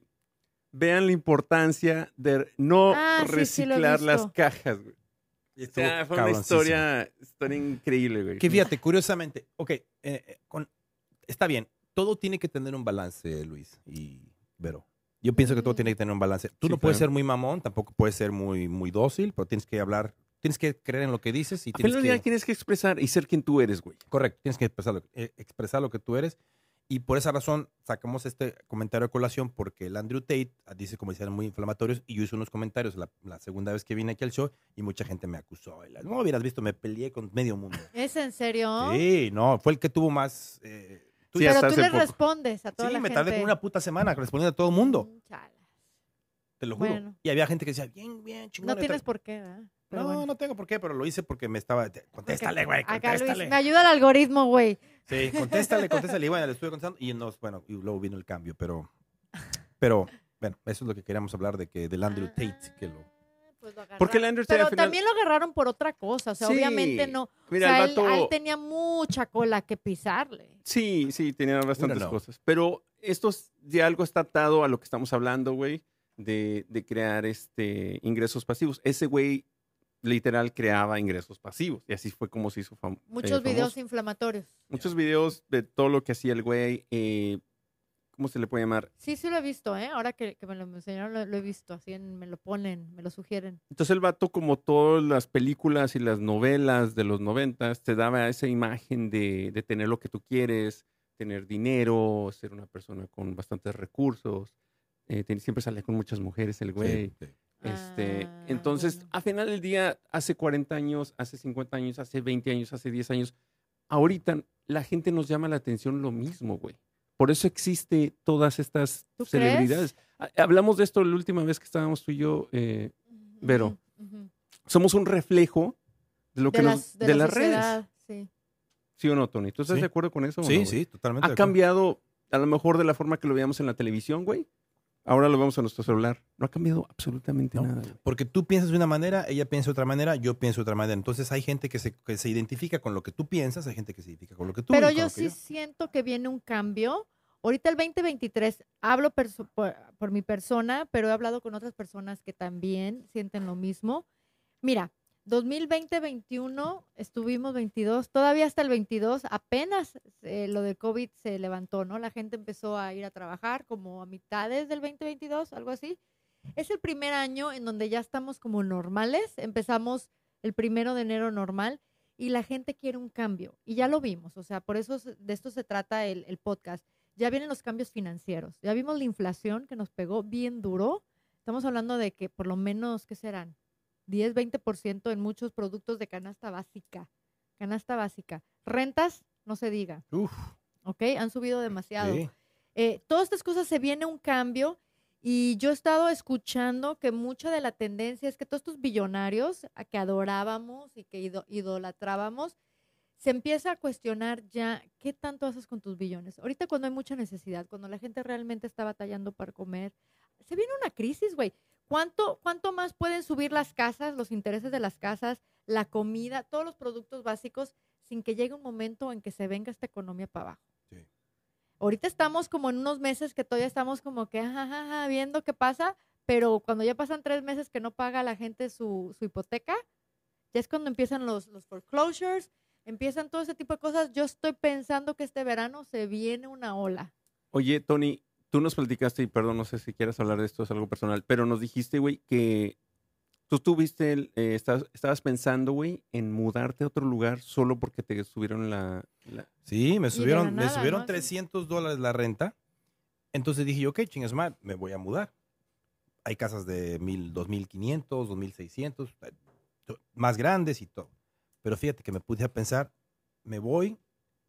Vean la importancia de no Ah, sí, sí, reciclar las cajas, güey. Y O estuvo sea, fue una historia, historia increíble, güey. Que fíjate, curiosamente, ok, eh, eh, con- está bien, todo tiene que tener un balance, Luis y Vero. Yo pienso que todo tiene que tener un balance. Tú Sí, no puedes claro. ser muy mamón, tampoco puedes ser muy, muy dócil, pero tienes que hablar, tienes que creer en lo que dices y final tienes que... tienes que expresar y ser quien tú eres, güey. Correcto, tienes que expresar lo, eh, expresar lo que tú eres. Y por esa razón sacamos este comentario de colación porque el Andrew Tate ah, dice comentarios muy inflamatorios y yo hice unos comentarios la, la segunda vez que vine aquí al show y mucha gente me acusó. Y la- No hubieras visto, me peleé con medio mundo. ¿Es en serio? Sí, no, fue el que tuvo más... eh, Sí, Pero tú le poco. respondes a toda sí, la me gente. tardé como una puta semana respondiendo a todo el mundo, Mm, te lo juro. Bueno. Y había gente que decía, bien, bien, chingón. No tienes por qué, ¿verdad? Pero No, bueno. no tengo por qué, pero lo hice porque me estaba... Contéstale, güey, Acá, Luis, contéstale. me ayuda el algoritmo, güey. Sí, contéstale, contéstale. Y bueno, le estuve contestando y nos, bueno, y luego vino el cambio, pero, pero, bueno, eso es lo que queríamos hablar de que del Andrew Tate, que lo... Ah, pues lo Porque el. Andrew Tate Pero final- también lo agarraron por otra cosa. O sea, Sí. obviamente no. Mira, o sea, el él- vato... él tenía mucha cola que pisarle. Sí, sí, tenía bastantes no. cosas. Pero esto es- de algo está atado a lo que estamos hablando, güey, de, de crear este ingresos pasivos. Ese güey literal creaba ingresos pasivos y así fue como se hizo fam- eh, Muchos videos famoso. inflamatorios. Muchos videos de todo lo que hacía el güey. eh, ¿Cómo se le puede llamar? Sí, sí lo he visto, ¿eh? Ahora que, que me lo enseñaron, lo, lo he visto. Así en- me lo ponen, me lo sugieren. Entonces el vato, como todas las películas y las novelas de los noventas, te daba esa imagen de, de tener lo que tú quieres, tener dinero, ser una persona con bastantes recursos. Eh, ten- siempre salía con muchas mujeres el güey. Sí, sí. Este, Ah, entonces, bueno. a final del día, hace 40 años, hace 50 años, hace 20 años, hace 10 años, ahorita la gente nos llama la atención lo mismo, güey. Por eso existe todas estas ¿Tú celebridades. Ha- Hablamos de esto la última vez que estábamos tú y yo. eh, Vero. Somos un reflejo de lo que De, nos, las, de, de la las redes. sí. ¿Sí o no, Tony? ¿Tú estás Sí. de acuerdo con eso? o no, Sí, sí, totalmente. Ha de cambiado, a lo mejor de la forma que lo veíamos en la televisión, güey. Ahora lo vemos en nuestro celular. No ha cambiado absolutamente No. nada. güey. Porque tú piensas de una manera, ella piensa de otra manera, yo pienso de otra manera. Entonces hay gente que se, que se identifica con lo que tú piensas, hay gente que se identifica con lo que tú Pero yo sí siento que viene un cambio. Ahorita el 2023, hablo por mi persona, pero he hablado con otras personas que también sienten lo mismo. Mira, 2020-21, estuvimos 22, todavía hasta el 22, apenas eh, lo de COVID se levantó, ¿no? La gente empezó a ir a trabajar como a mitades del 2022, algo así. Es el primer año en donde ya estamos como normales, empezamos el primero de enero normal y la gente quiere un cambio. Y ya lo vimos, o sea, por eso de esto se trata el, el podcast. Ya vienen los cambios financieros, ya vimos la inflación que nos pegó bien duro. Estamos hablando de que por lo menos, ¿qué serán? 10, 20% en muchos productos de canasta básica. Canasta básica. Rentas, no se diga, Uf, ¿ok? Han subido demasiado. sí. Eh, todas estas cosas se viene un cambio y yo he estado escuchando que mucha de la tendencia es que todos estos billonarios a que adorábamos y que ido- idolatrábamos, se empieza a cuestionar ya qué tanto haces con tus billones. Ahorita cuando hay mucha necesidad, cuando la gente realmente está batallando para comer, se viene una crisis, güey. ¿Cuánto, ¿Cuánto más pueden subir las casas, los intereses de las casas, la comida, todos los productos básicos, sin que llegue un momento en que se venga esta economía para abajo? Sí. Ahorita estamos como en unos meses que todavía estamos como que ajá, ajá, viendo qué pasa, pero cuando ya pasan tres meses que no paga la gente su, su hipoteca, ya es cuando empiezan los, los foreclosures, empiezan todo ese tipo de cosas. Yo estoy pensando que este verano se viene una ola. Oye, Tony, tú nos platicaste, y perdón, no sé si quieras hablar de esto, es algo personal, pero nos dijiste, güey, que tú tuviste, el- eh, estabas, estabas pensando, güey, en mudarte a otro lugar solo porque te subieron la... la- Sí, me subieron, la me nada, subieron ¿no? Así. 300 dólares la renta. Entonces dije yo, ok, chingas madre, me voy a mudar. Hay casas de mil, 2500, 2600, eh, to- más grandes y todo. Pero fíjate que me puse a pensar, me voy,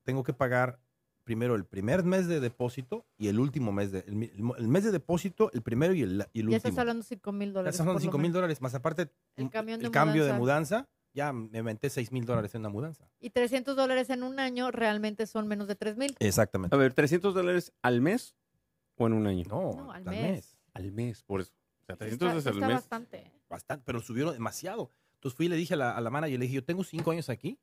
tengo que pagar primero el primer mes de depósito y el último mes de, el, mes de depósito, el primero y el, y el ya último. estás hablando 5 mil Ya dólares. están hablando por lo 5 mil dólares, más aparte El un- camión de el cambio de mudanza. ya me inventé 6 mil dólares en una mudanza. Y 300 dólares en un año realmente son menos de 3 mil. Exactamente. A ver, ¿300 dólares al mes o en un año? No, No, al al mes. mes. Al mes, por eso. O sea, Está, 300 dólares al está mes. bastante. Bastante, pero subieron demasiado. Entonces fui y le dije a la, a la manager, le dije, yo tengo cinco años aquí,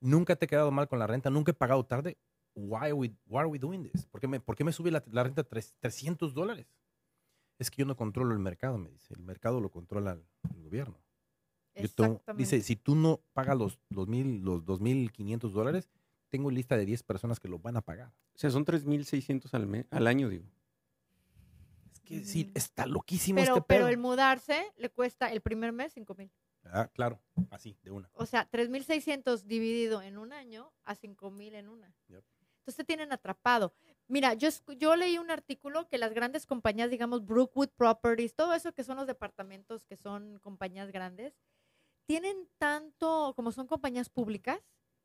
nunca te he quedado mal con la renta, nunca he pagado tarde. Why are we, why are we doing this? ¿Por qué me, por qué me sube la, la renta tres- 300 dólares? Es que yo no controlo el mercado, me dice. El mercado lo controla el, el gobierno. Yo tengo- Exactamente. dice, si tú no pagas los, los, mil, los 2.500 dólares, tengo lista de 10 personas que lo van a pagar. O sea, son 3.600 al, mes, al año, digo. Es que sí, Mm. está loquísimo pero, este pero pedo. el mudarse le cuesta el primer mes 5 mil. Ah, claro, así, de una. O sea, 3.600 dividido en un año a 5.000 en una. Yep. Entonces te tienen atrapado. Mira, yo, yo leí un artículo que las grandes compañías, digamos Brookwood Properties, todo eso que son los departamentos que son compañías grandes, tienen tanto, como son compañías públicas,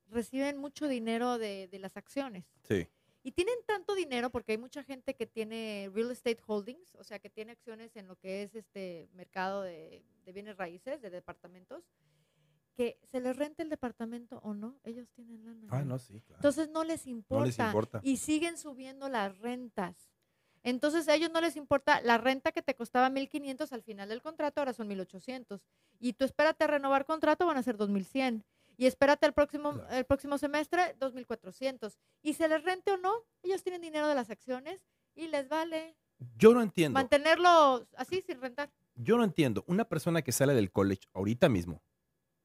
reciben mucho dinero de, de las acciones. Sí. Y tienen tanto dinero porque hay mucha gente que tiene real estate holdings, o sea, que tiene acciones en lo que es este mercado de, de bienes raíces, de departamentos, que se les rente el departamento o no, ellos tienen lana. Ah, no, sí, claro. Entonces no les importa. no les importa. Y siguen subiendo las rentas. Entonces a ellos no les importa la renta que te costaba 1.500 al final del contrato, ahora son 1.800. Y tú espérate a renovar contrato, van a ser 2.100. Y espérate el próximo, Claro. el próximo semestre, 2.400. Y se les rente o no, ellos tienen dinero de las acciones y les vale Yo no entiendo. mantenerlo así sin rentar. Yo no entiendo. Una persona que sale del college ahorita mismo,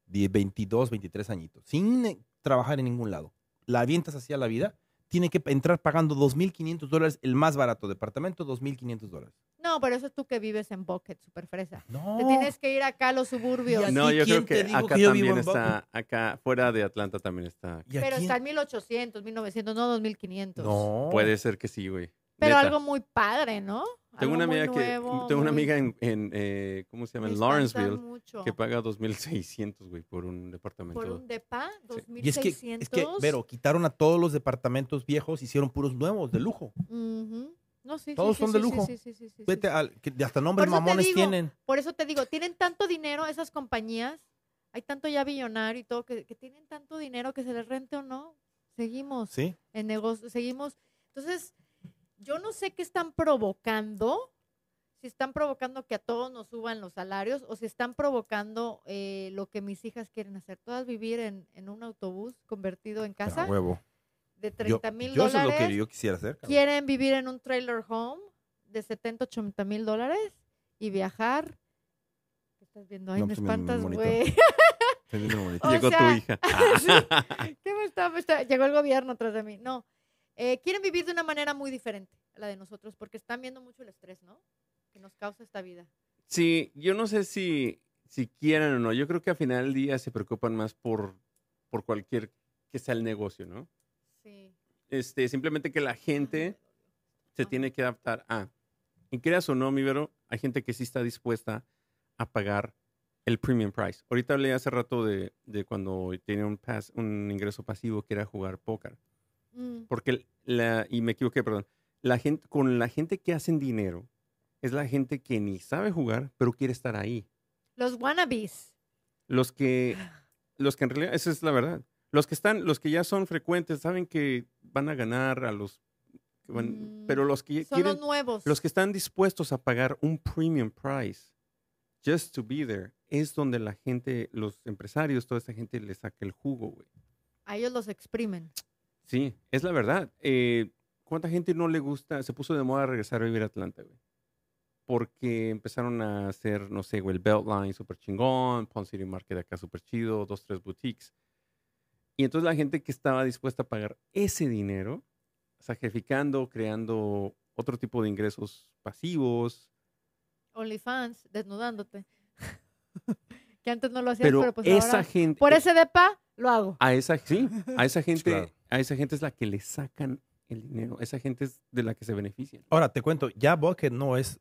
de 22, 23 añitos, sin eh, trabajar en ningún lado, la avientas hacia la vida, tiene que entrar pagando 2.500 dólares, el más barato departamento, 2.500 dólares. No, pero eso es tú que vives en Bucket, super fresa. No. Te tienes que ir acá a los suburbios. ¿Y a No, yo creo que acá que también en está, acá fuera de Atlanta también está. ¿Y a Pero está en 1800, 1900, no 2500. No. Puede ser que sí, güey. Pero Neta. algo muy padre, ¿no? Tengo una amiga que tengo una amiga en, en, eh, ¿cómo se llama? En Lawrenceville mucho. que paga 2.600, güey, por un departamento. Por un depa, Sí. Y es que, 2600. es que, Vero, quitaron a todos los departamentos viejos, hicieron puros nuevos, de lujo. No, sí, sí, Todos sí, son sí, de lujo. sí, sí, sí, sí, Vete al, que de hasta nombres mamones digo, tienen. Por eso te digo, tienen tanto dinero esas compañías, hay tanto ya billonario y todo, que, que tienen tanto dinero que se les rente o no, seguimos Sí. en negocio, seguimos. Entonces, yo no sé qué están provocando, si están provocando que a todos nos suban los salarios o si están provocando eh, lo que mis hijas quieren hacer, todas vivir en, en un autobús convertido en casa huevo. de Yo, 30 mil yo eso es dólares. lo que yo quisiera hacer. cabrón. quieren vivir en un trailer home de 70, 80 mil dólares y viajar. ¿Qué estás viendo? Ay, No, me pues, espantas, güey. Llegó sea, tu hija. Sí. ¿Qué me está, me está- Llegó el gobierno atrás de mí. No. Eh, quieren vivir de una manera muy diferente a la de nosotros porque están viendo mucho el estrés, ¿no? Que nos causa esta vida. Sí, yo no sé si, si quieran o no. Yo creo que al final del día se preocupan más por, por cualquier que sea el negocio, ¿no? Sí. Este, simplemente que la gente se tiene que adaptar a. Y creas o no, mi Vero, hay gente que sí está dispuesta a pagar el premium price. Ahorita hablé hace rato de, de cuando tenía un, pas- un ingreso pasivo que era jugar póker. Mm, Porque la, y me equivoqué, perdón. La gente, con la gente que hacen dinero, es la gente que ni sabe jugar, pero quiere estar ahí. Los wannabes. Los que, los que en realidad, esa es la verdad. Los que están, los que ya son frecuentes, saben que van a ganar a los, van- Mm, pero los que Son quieren, los nuevos. los que están dispuestos a pagar un premium price just to be there, es donde la gente, los empresarios, toda esa gente le saca el jugo, güey. A ellos los exprimen. Sí, es la verdad. Eh, ¿Cuánta gente no le gusta? Se puso de moda regresar a vivir a Atlanta, güey. Porque empezaron a hacer, no sé, güey, el Beltline súper chingón, Pawn City Market acá súper chido, dos, tres boutiques. Y entonces la gente que estaba dispuesta a pagar ese dinero, sacrificando, creando otro tipo de ingresos pasivos, OnlyFans, desnudándote. que antes no lo hacías, pero, pero pues esa ahora. gente, Por ese depa, lo hago. a esa, sí, a esa gente, Claro. A esa gente es la que le sacan el dinero, esa gente es de la que se benefician. Ahora te cuento, ya Bucket no es,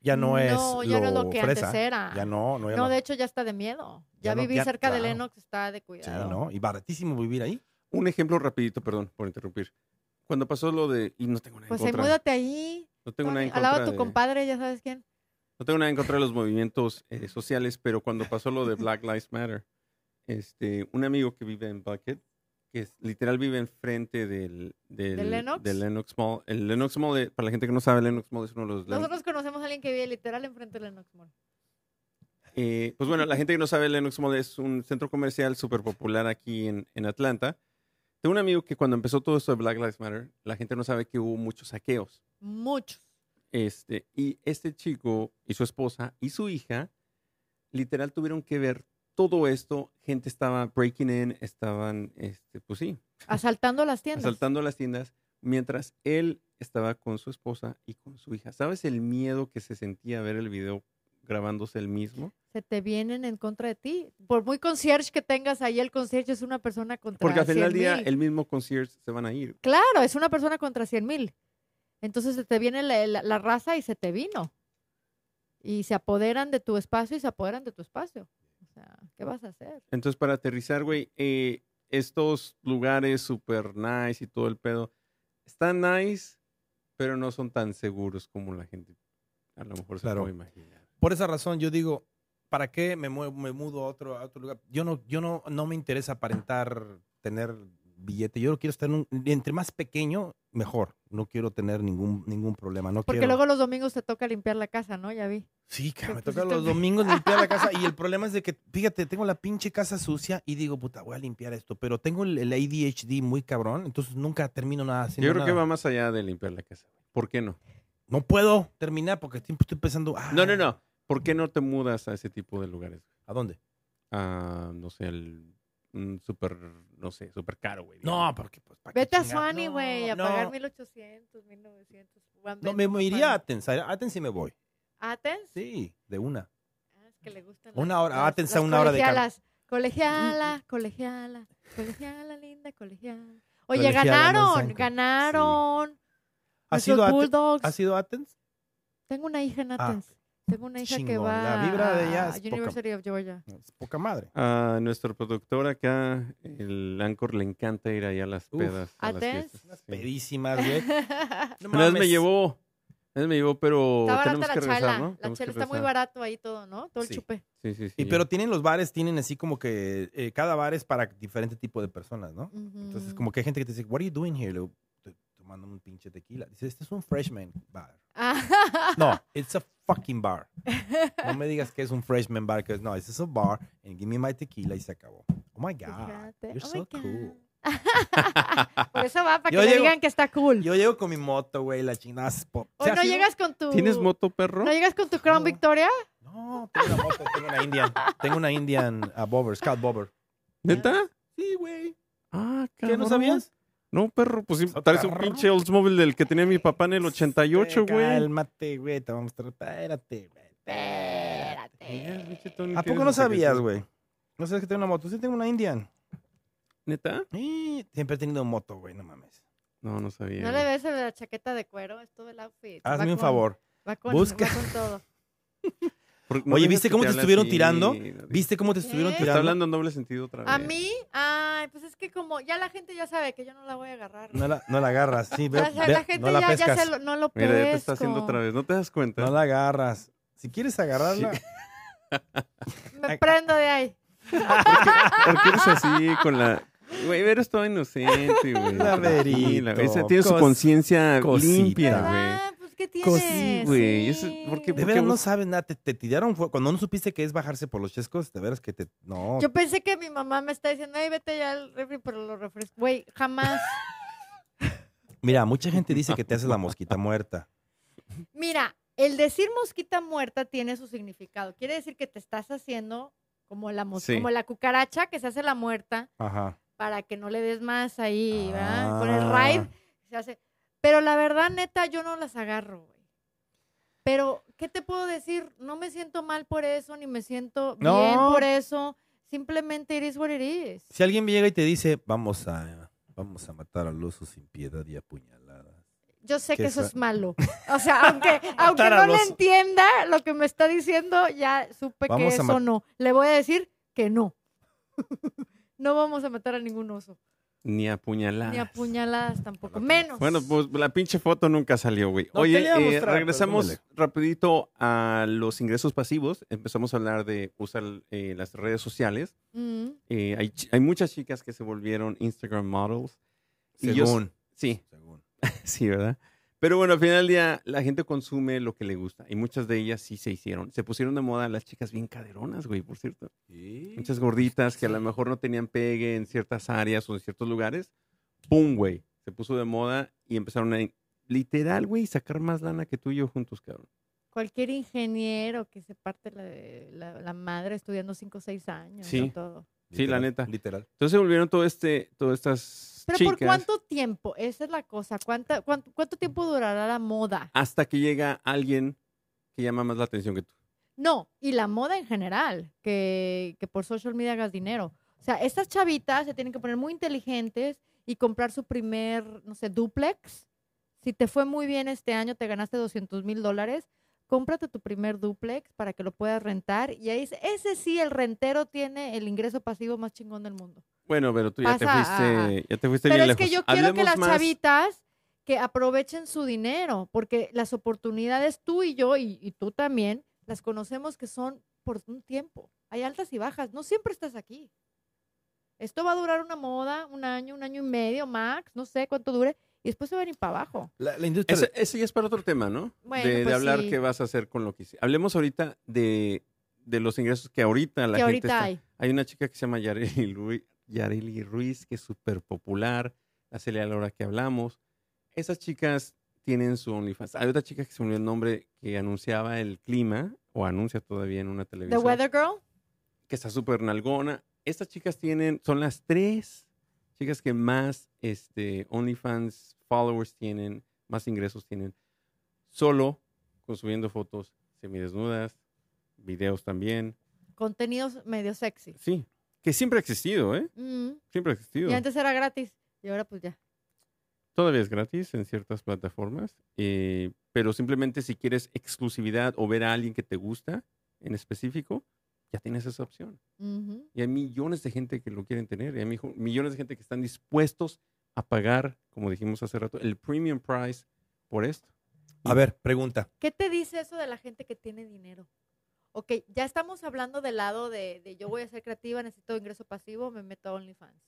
ya no, es No, ya no es lo que fresa. antes era. Ya no, no, ya No, no. de hecho ya está de miedo. Ya, Ya no, vivir cerca de claro. Lenox está de Sí, cuidado. ¿no? Y baratísimo vivir ahí. Un ejemplo rapidito, perdón por interrumpir. Cuando pasó lo de, y no tengo nada Pues en contra, múdate ahí. no tengo nada en Al lado contra de tu de- compadre, ya sabes quién. no tengo nada en contra de los movimientos eh, sociales, pero cuando pasó lo de Black Lives Matter, este, un amigo que vive en Bucket, que es, literal vive enfrente del, del, ¿Del Lenox? del Lenox Mall. El Lenox Mall, de- para la gente que no sabe, el Lenox Mall es uno de los... Nosotros conocemos a alguien que vive literal enfrente del Lenox Mall. Eh, pues bueno, la gente que no sabe, el Lenox Mall es un centro comercial súper popular aquí en, en Atlanta. Tengo un amigo que cuando empezó todo esto de Black Lives Matter, la gente no sabe que hubo muchos saqueos. Muchos. Este, y este chico y su esposa y su hija, literal, tuvieron que ver todo esto. Gente estaba breaking in, estaban, este, pues sí, Asaltando las tiendas. asaltando las tiendas, mientras él estaba con su esposa y con su hija. ¿Sabes el miedo que se sentía ver el video grabándose él mismo? Se te vienen en contra de ti. Por muy concierge que tengas ahí, el concierge es una persona contra Porque al final del día, 100,000. el mismo concierge se van a ir. Claro, es una persona contra 100 mil. Entonces se te viene la, la- la raza y se te vino. Y se apoderan de tu espacio y se apoderan de tu espacio. Sea, ¿qué vas a hacer? Entonces, para aterrizar, güey, eh, estos lugares super nice y todo el pedo, están nice, pero no son tan seguros como la gente a lo mejor Claro. se puede imaginar. Por esa razón yo digo, ¿para qué me, mue- me mudo a otro, a otro lugar? Yo no, yo no, no me interesa aparentar tener billete. Yo quiero estar en un, entre más pequeño, mejor. No quiero tener ningún, ningún problema. No Porque quiero- luego los domingos te toca limpiar la casa, ¿no? Ya vi. Sí, que te me toca los domingos limpiar la casa y el problema es de que, fíjate, tengo la pinche casa sucia y digo, puta, voy a limpiar esto, pero tengo el, el ADHD muy cabrón, entonces nunca termino nada haciendo Yo creo que va más allá de limpiar la casa. güey. ¿Por qué no? No puedo terminar porque siempre estoy pensando, ah, No, no, no. ¿Por qué no te mudas a ese tipo de lugares? ¿A dónde? A, no sé, el súper, no sé, súper caro, güey. No, porque pues ¿para qué Vete a chingar? Sony, güey, a no. pagar 1800, 1900. One No, me, no me iría a. Athens, a Athens sí me voy. ¿Athens? Sí, de una. Ah, es que le gustan Una hora, las- Athens a las una hora de cam- colegialas. Colegiala, colegiala, colegiala, linda, colegiala. Oye, Colegiala ganaron, ganaron. ¿Has Nuestros ido, a Athens? Bulldogs. ¿Has ido a Athens? Tengo una hija en Ah, Athens. Tengo una hija que va La vibra de ella a es poca- University of Georgia. Es poca madre. A nuestro productor acá, el Anchor, le encanta ir allá a las Uf. pedas. a las ¿Athens? fiestas, Unas sí. pedísimas, güey. No Una vez me llevó, una vez me llevó, pero Está tenemos que la regresar. ¿no? La Tenemos chela está muy barato ahí todo, ¿no? Todo el Sí. chupe. Sí, sí, sí. Y pero tienen los bares, tienen así como que eh, cada bar es para diferente tipo de personas, ¿no? Entonces, como que hay gente que te dice, what are you doing here? Le digo, "Estoy tomando un pinche tequila. Dice, este es un freshman bar. Ah. No, it's a fucking bar. No me digas que es un freshman bar, que es, no, this is a bar, and give me my tequila y se acabó. Oh my God, Fíjate. you're Oh so God. cool. Por eso va, para que Yo le llego- digan que está cool. Yo llego con mi moto, güey, la chingada. es pop. Hoy ¿Sí has no llegas con tu... ¿Tienes moto, perro? ¿No llegas con tu Crown No. Victoria? No, tengo una moto, tengo una Indian. Tengo una Indian a Bobber, Scout Bobber. ¿Neta? Sí, güey. Ah, ¿Qué, no cabrón. sabías? No, perro, pues sí, traes un pinche Oldsmobile del que tenía mi papá en el 88, güey. Cálmate, güey, te vamos a tratar. Espérate, güey. Espérate. ¿A poco no sabías, güey? No sabes que tengo una moto. Sí, tengo una Indian. ¿Neta? Sí, siempre he tenido moto, güey, no mames. No, no sabía. ¿No le ves la chaqueta de cuero? Es todo el outfit. Va Hazme un con- favor. Va con, Busca- va con todo. Por- no Oye, ¿viste cómo te estuvieron así, tirando? ¿Viste cómo te estuvieron tirando? está hablando en doble sentido otra vez. A mí, ay, pues es que como ya la gente ya sabe que yo no la voy a agarrar. No la, no la agarras, sí, ve, O sea, ve, la gente no la ya, ya pescas. se lo, no lo Mira, ya te está pesco. haciendo otra vez. ¿No te das cuenta? No la agarras. Si quieres agarrarla, Me prendo de ahí. ¿Por qué eres así con la... Güey, eres todo inocente, güey. La verito, esa Tiene su conciencia limpia, güey. Ah, pues ¿qué Cos- tienes? sí, güey, eso- Sí. ¿por qué? de veras no sabes nada. Te, te tiraron cuando no supiste que es bajarse por los chescos. De veras que te. No. Yo pensé que mi mamá me está diciendo, ay, vete ya al refri, pero lo refresco. Güey, jamás. Mira, mucha gente dice que te haces la mosquita muerta. Mira, el decir mosquita muerta tiene su significado. Quiere decir que te estás haciendo como la, mos- Sí. como la cucaracha que se hace la muerta Ajá. para que no le des más ahí, ¿verdad? Con el Ah. raid se hace. Pero la verdad, neta, yo no las agarro, güey. Pero, ¿qué te puedo decir? No me siento mal por eso, ni me siento No. bien por eso. Simplemente it is what it is. Si alguien llega y te dice, vamos a, vamos a matar al oso sin piedad y apuñaladas. Yo sé ¿Qué que eso es malo. O sea, aunque, aunque no le entienda lo que me está diciendo, ya supe que Vamos eso no. Le voy a decir que no. no vamos a matar a ningún oso. Ni apuñaladas. Ni apuñaladas tampoco. No, Menos. Bueno, pues la pinche foto nunca salió, güey. No, Oye, eh, mostrar, regresamos rapidito a los ingresos pasivos. Empezamos a hablar de usar eh, las redes sociales. Mm. Eh, hay, hay muchas chicas que se volvieron Instagram models. Y yo- Según. sí, Según. sí, ¿verdad? Pero bueno, al final del día la gente consume lo que le gusta. Y muchas de ellas sí se hicieron. Se pusieron de moda las chicas bien caderonas, güey, por cierto. Sí. Muchas gorditas que a lo mejor no tenían pegue en ciertas áreas o en ciertos lugares. ¡Pum, güey! Se puso de moda y empezaron a, literal, güey, sacar más lana que tú y yo juntos, cabrón. Cualquier ingeniero que se parte la, la, la madre estudiando 5 o 6 años. Sí. y todo. Sí, la neta. Literal. Entonces se volvieron todo este, todas estas Pero chicas ¿por cuánto tiempo? Esa es la cosa. ¿Cuánta, cuánto, cuánto tiempo durará la moda? hasta que llega alguien que llama más la atención que tú. No, y la moda en general, que, que por social media hagas dinero. O sea, estas chavitas se tienen que poner muy inteligentes y comprar su primer, no sé, duplex. Si te fue muy bien este año, te ganaste 200 mil dólares, cómprate tu primer duplex para que lo puedas rentar. Y ahí, ese sí, el rentero tiene el ingreso pasivo más chingón del mundo. Bueno, pero tú ya te a- fuiste, ya te fuiste Pero bien es que yo quiero que las más- chavitas que aprovechen su dinero, porque las oportunidades tú y yo y, y tú también las conocemos que son por un tiempo. Hay altas y bajas, no siempre estás aquí. Esto va a durar una moda, un año, un año y medio max, no sé cuánto dure, y después se va a ir para abajo. La, la industria. Ese, ese ya es para otro tema, ¿no? Bueno, de, de pues hablar sí. qué vas a hacer con lo que hiciste. Hablemos ahorita de, de los ingresos que ahorita la que gente ahorita está- hay. Hay una chica que se llama Yareli Ruiz, Yareli Ruiz que es súper popular, la Celia a la hora que hablamos. Esas chicas tienen su OnlyFans. Hay otra chica que se me olvidó el nombre que anunciaba el clima, o anuncia todavía en una The televisión, Weather Girl, que está súper nalgona. Estas chicas tienen, son las tres chicas que más este, OnlyFans followers tienen, más ingresos tienen, solo consumiendo fotos semidesnudas, videos también. contenidos medio sexy. Sí, que siempre ha existido, ¿eh? Mm, Siempre ha existido. Y antes era gratis, y ahora pues ya. Todavía es gratis en ciertas plataformas, eh, pero simplemente si quieres exclusividad o ver a alguien que te gusta en específico, ya tienes esa opción. Y hay millones de gente que lo quieren tener, y hay millones de gente que están dispuestos a pagar, como dijimos hace rato, el premium price por esto. A ver, pregunta. ¿Qué te dice eso de la gente que tiene dinero? Ok, ya estamos hablando del lado de, de yo voy a ser creativa, necesito ingreso pasivo, me meto a OnlyFans.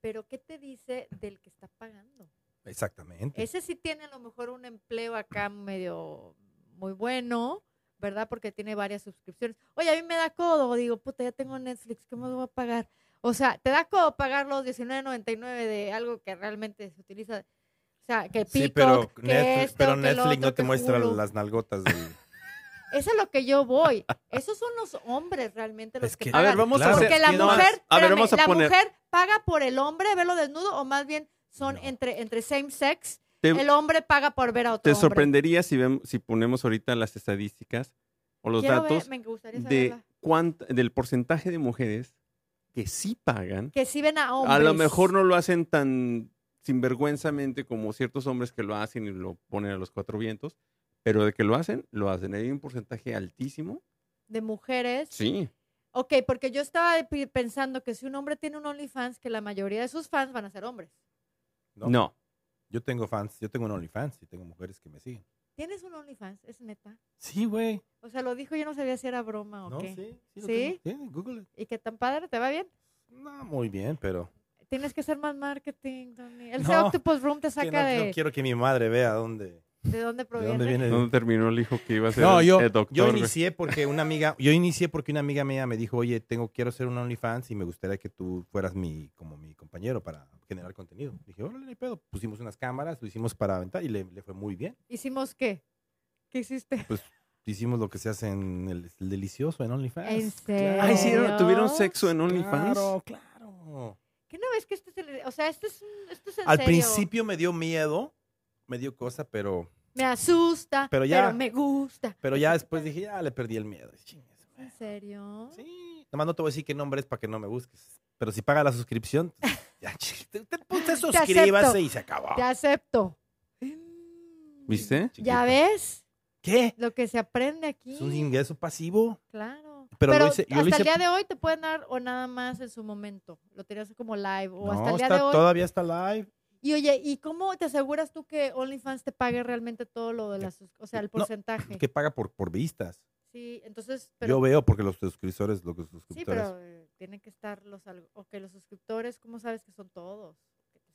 Pero ¿qué te dice del que está pagando? Exactamente. Ese sí tiene a lo mejor un empleo acá medio muy bueno, ¿verdad? Porque tiene varias suscripciones. Oye, a mí me da codo, digo, puta, ya tengo Netflix, ¿qué me voy a pagar? O sea, te da codo pagar los 19.99 de algo que realmente se utiliza. O sea, que Sí, Peacock, pero, que Netflix, esto, pero que Netflix otro, no te muestra las nalgotas del. Eso es lo que yo voy. Esos son los hombres realmente los Es que, que- A ver, pagan. vamos Claro, a hacer... Porque la mujer, a ver, espérame, vamos a la poner... mujer paga por el hombre verlo desnudo o más bien son No. entre, entre same sex. Te, El hombre paga por ver a otro te hombre. sorprendería si, vemos, si ponemos ahorita las estadísticas o los Quiero ver, datos me de del porcentaje de mujeres que sí pagan. Que si ven a hombres. A lo mejor no lo hacen tan sinvergüenzamente como ciertos hombres que lo hacen y lo ponen a los cuatro vientos, pero de que lo hacen, lo hacen. Hay un porcentaje altísimo. De mujeres. Sí. Ok, porque yo estaba pensando que si un hombre tiene un OnlyFans, que la mayoría de sus fans van a ser hombres. No. No. Yo tengo fans, yo tengo un OnlyFans y tengo mujeres que me siguen. ¿Tienes un OnlyFans? ¿Es neta? Sí, güey. O sea, lo dijo, yo no sabía si era broma o No, qué. sí. Sí, lo ¿Sí? tengo. Sí, Google. it. ¿Y qué tan padre? ¿Te va bien? No, muy bien, pero. Tienes que hacer más marketing, Tony. El No, Octopus Room te es que saca no, de, no quiero que mi madre vea dónde, de dónde de proviene. dónde viene. ¿Dónde terminó el hijo que iba a ser No, yo, el doctor? yo inicié porque una amiga, yo inicié porque una amiga mía me dijo, oye, tengo, quiero hacer un OnlyFans y me gustaría que tú fueras mi, como mi compañero para generar contenido. Dije, órale, no hay pedo. Pusimos unas cámaras, lo hicimos para aventar y le, le fue muy bien. ¿Hicimos qué? ¿Qué hiciste? Hicimos lo que se hace en el, el delicioso en OnlyFans. ¿En serio? Ah, ¿hicieron- ¿Serio? ¿Tuvieron sexo en OnlyFans? Claro, claro. ¿Qué no ves que este es el... O sea, este es, esto es en Al serio. principio me dio miedo, me dio cosa, pero, Me asusta, Pero pero, ya- me gusta. pero ya después dije, ya le perdí el miedo. ¿En serio? Sí, nomás no te voy a decir qué nombre es para que no me busques. Pero si paga la suscripción, ya, te, te, te suscríbase y se acabó. Te acepto. ¿Viste? Chiquito. ¿Ya ves? ¿Qué? Lo que se aprende aquí. Es un ingreso pasivo. Claro. pero, Pero lo hice, yo hasta lo hice el día de hoy te pueden dar o nada más en su momento. Lo tenías como live o No, hasta el día está- de hoy. todavía está live. Y oye, ¿y cómo te aseguras tú que OnlyFans te pague realmente todo lo de las, o sea, el no, porcentaje? que paga por, por vistas. Sí, entonces, pero, Yo veo porque los suscriptores, los sí, suscriptores. pero eh, tienen que estar los, o que los suscriptores, ¿cómo sabes que son todos?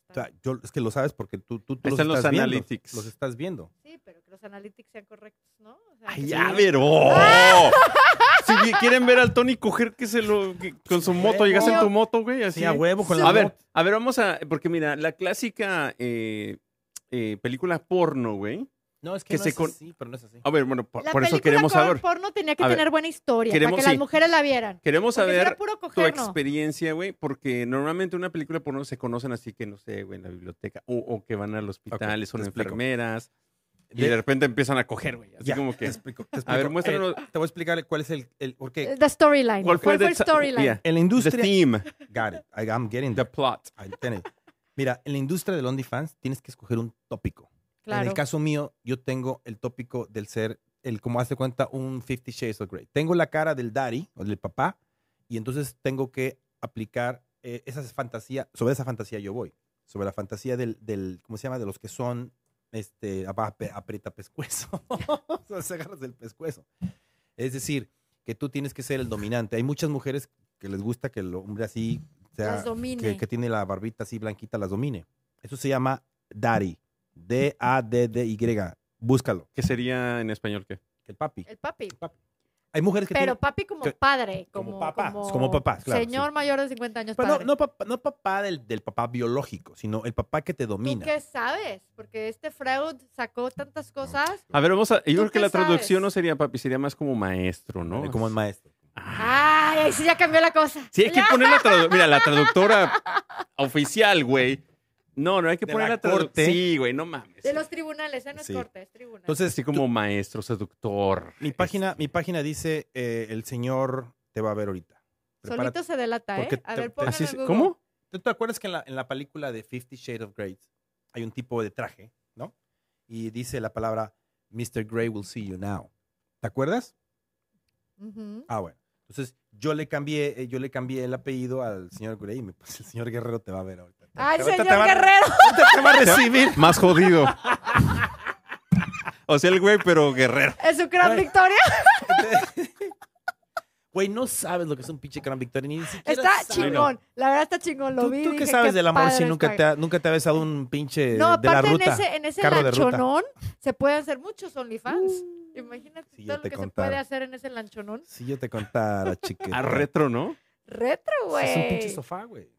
O sea, yo, es que lo sabes porque tú, tú, tú están los estás viendo, analytics. Los estás viendo. Sí, pero que los analytics sean correctos, ¿no? O sea, Ay, ya, sí. ver. si quieren ver al Tony coger que se lo que- con su moto, llegas en tu moto, güey, así. Sí, a huevo con Sí. la A ver, moto. a ver, vamos a porque mira, la clásica eh, eh, película porno, güey. No, es que, que no se es con- así, pero no es así. A ver, bueno, por, La por eso queremos saber. porno tenía que ver, tener buena historia queremos- para que sí. las mujeres la vieran. Queremos Porque si era saber puro tu experiencia, güey, porque normalmente una película porno se conocen así que, no sé, güey, en la biblioteca, o, o que van al hospital, te son explico. enfermeras, y De- repente empiezan a coger, güey. Así Ya, como te que. explico, te A ver, explico. muéstranos. Eh, te voy a explicar cuál es el... el porque The storyline. ¿Cuál fue el the- storyline? yeah, en la the industria... theme, Got it. I- I'm getting the plot? Tiene. Mira, en la industria del OnlyFans tienes que escoger un tópico. Claro. En el caso mío, yo tengo el tópico del ser, el como hace cuenta, un Fifty Shades of Grey. Tengo la cara del daddy o del papá y entonces tengo que aplicar eh, esa fantasía, sobre esa fantasía yo voy, sobre la fantasía del, del ¿cómo se llama? De los que son, este, aprieta pescuezo. o sea, se agarras del pescuezo. Es decir, que tú tienes que ser el dominante. Hay muchas mujeres que les gusta que el hombre así, sea, Las domine. que, que tiene la barbita así blanquita, las domine. Eso se llama daddy. D-A-D-D-Y. Búscalo. ¿Qué sería en español qué? El papi. El papi. Hay mujeres que Pero tienen... papi como que- padre. como Como, papá, como papás, claro, Señor sí. mayor de 50 años Pero no, padre. no papá, no papá del, del papá biológico, sino el papá que te ¿Tú domina. qué sabes? Porque este Freud sacó tantas cosas. A ver, vamos a. Yo ¿Tú creo que la traducción no sería papi, sería más como maestro, ¿no? Como el maestro. Ah, Ay, ahí sí ya cambió la cosa. sí, hay que poner la traducción. Mira, la traductora oficial, güey. No, no hay que De poner la corte. Sí, güey, no mames. De los tribunales, ¿eh? No es Sí. corte, es tribunal. Entonces, Así como maestro, seductor. mi página, mi página dice, eh, el señor te va a ver ahorita. Prepárate. Solito se delata, ¿eh? A te- ver, te- pónganlo Así en Google. ¿Cómo? ¿Tú te acuerdas que en la, en la película de Fifty Shades of Grey hay un tipo de traje, ¿no? Y dice la palabra, Mr. Grey will see you now. ¿Te acuerdas? Ujú. Ah, bueno. Entonces, yo le cambié, eh, yo le cambié el apellido al señor Grey y me puse, el señor Guerrero te va a ver ahorita. Ay, Ahorita señor te va- Guerrero. ahorita te va a recibir. Más jodido. o sea, el güey, pero guerrero. Es su gran victoria. Güey, no sabes lo que es un pinche Gran Victoria, ni siquiera Está sabes. chingón. La verdad está chingón. Lo ¿Tú, vi. tú qué dije, sabes del amor si nunca está. te, ha, nunca te ha besado un pinche No, de la aparte en ruta? ese, en ese carro de ruta. lanchonón se pueden hacer muchos OnlyFans. Uh, Imagínate todo lo te que se contara. puede hacer en ese lanchonón. Si yo te contara, chiquita. A retro, ¿no? Retro, güey. Es un pinche sofá, güey.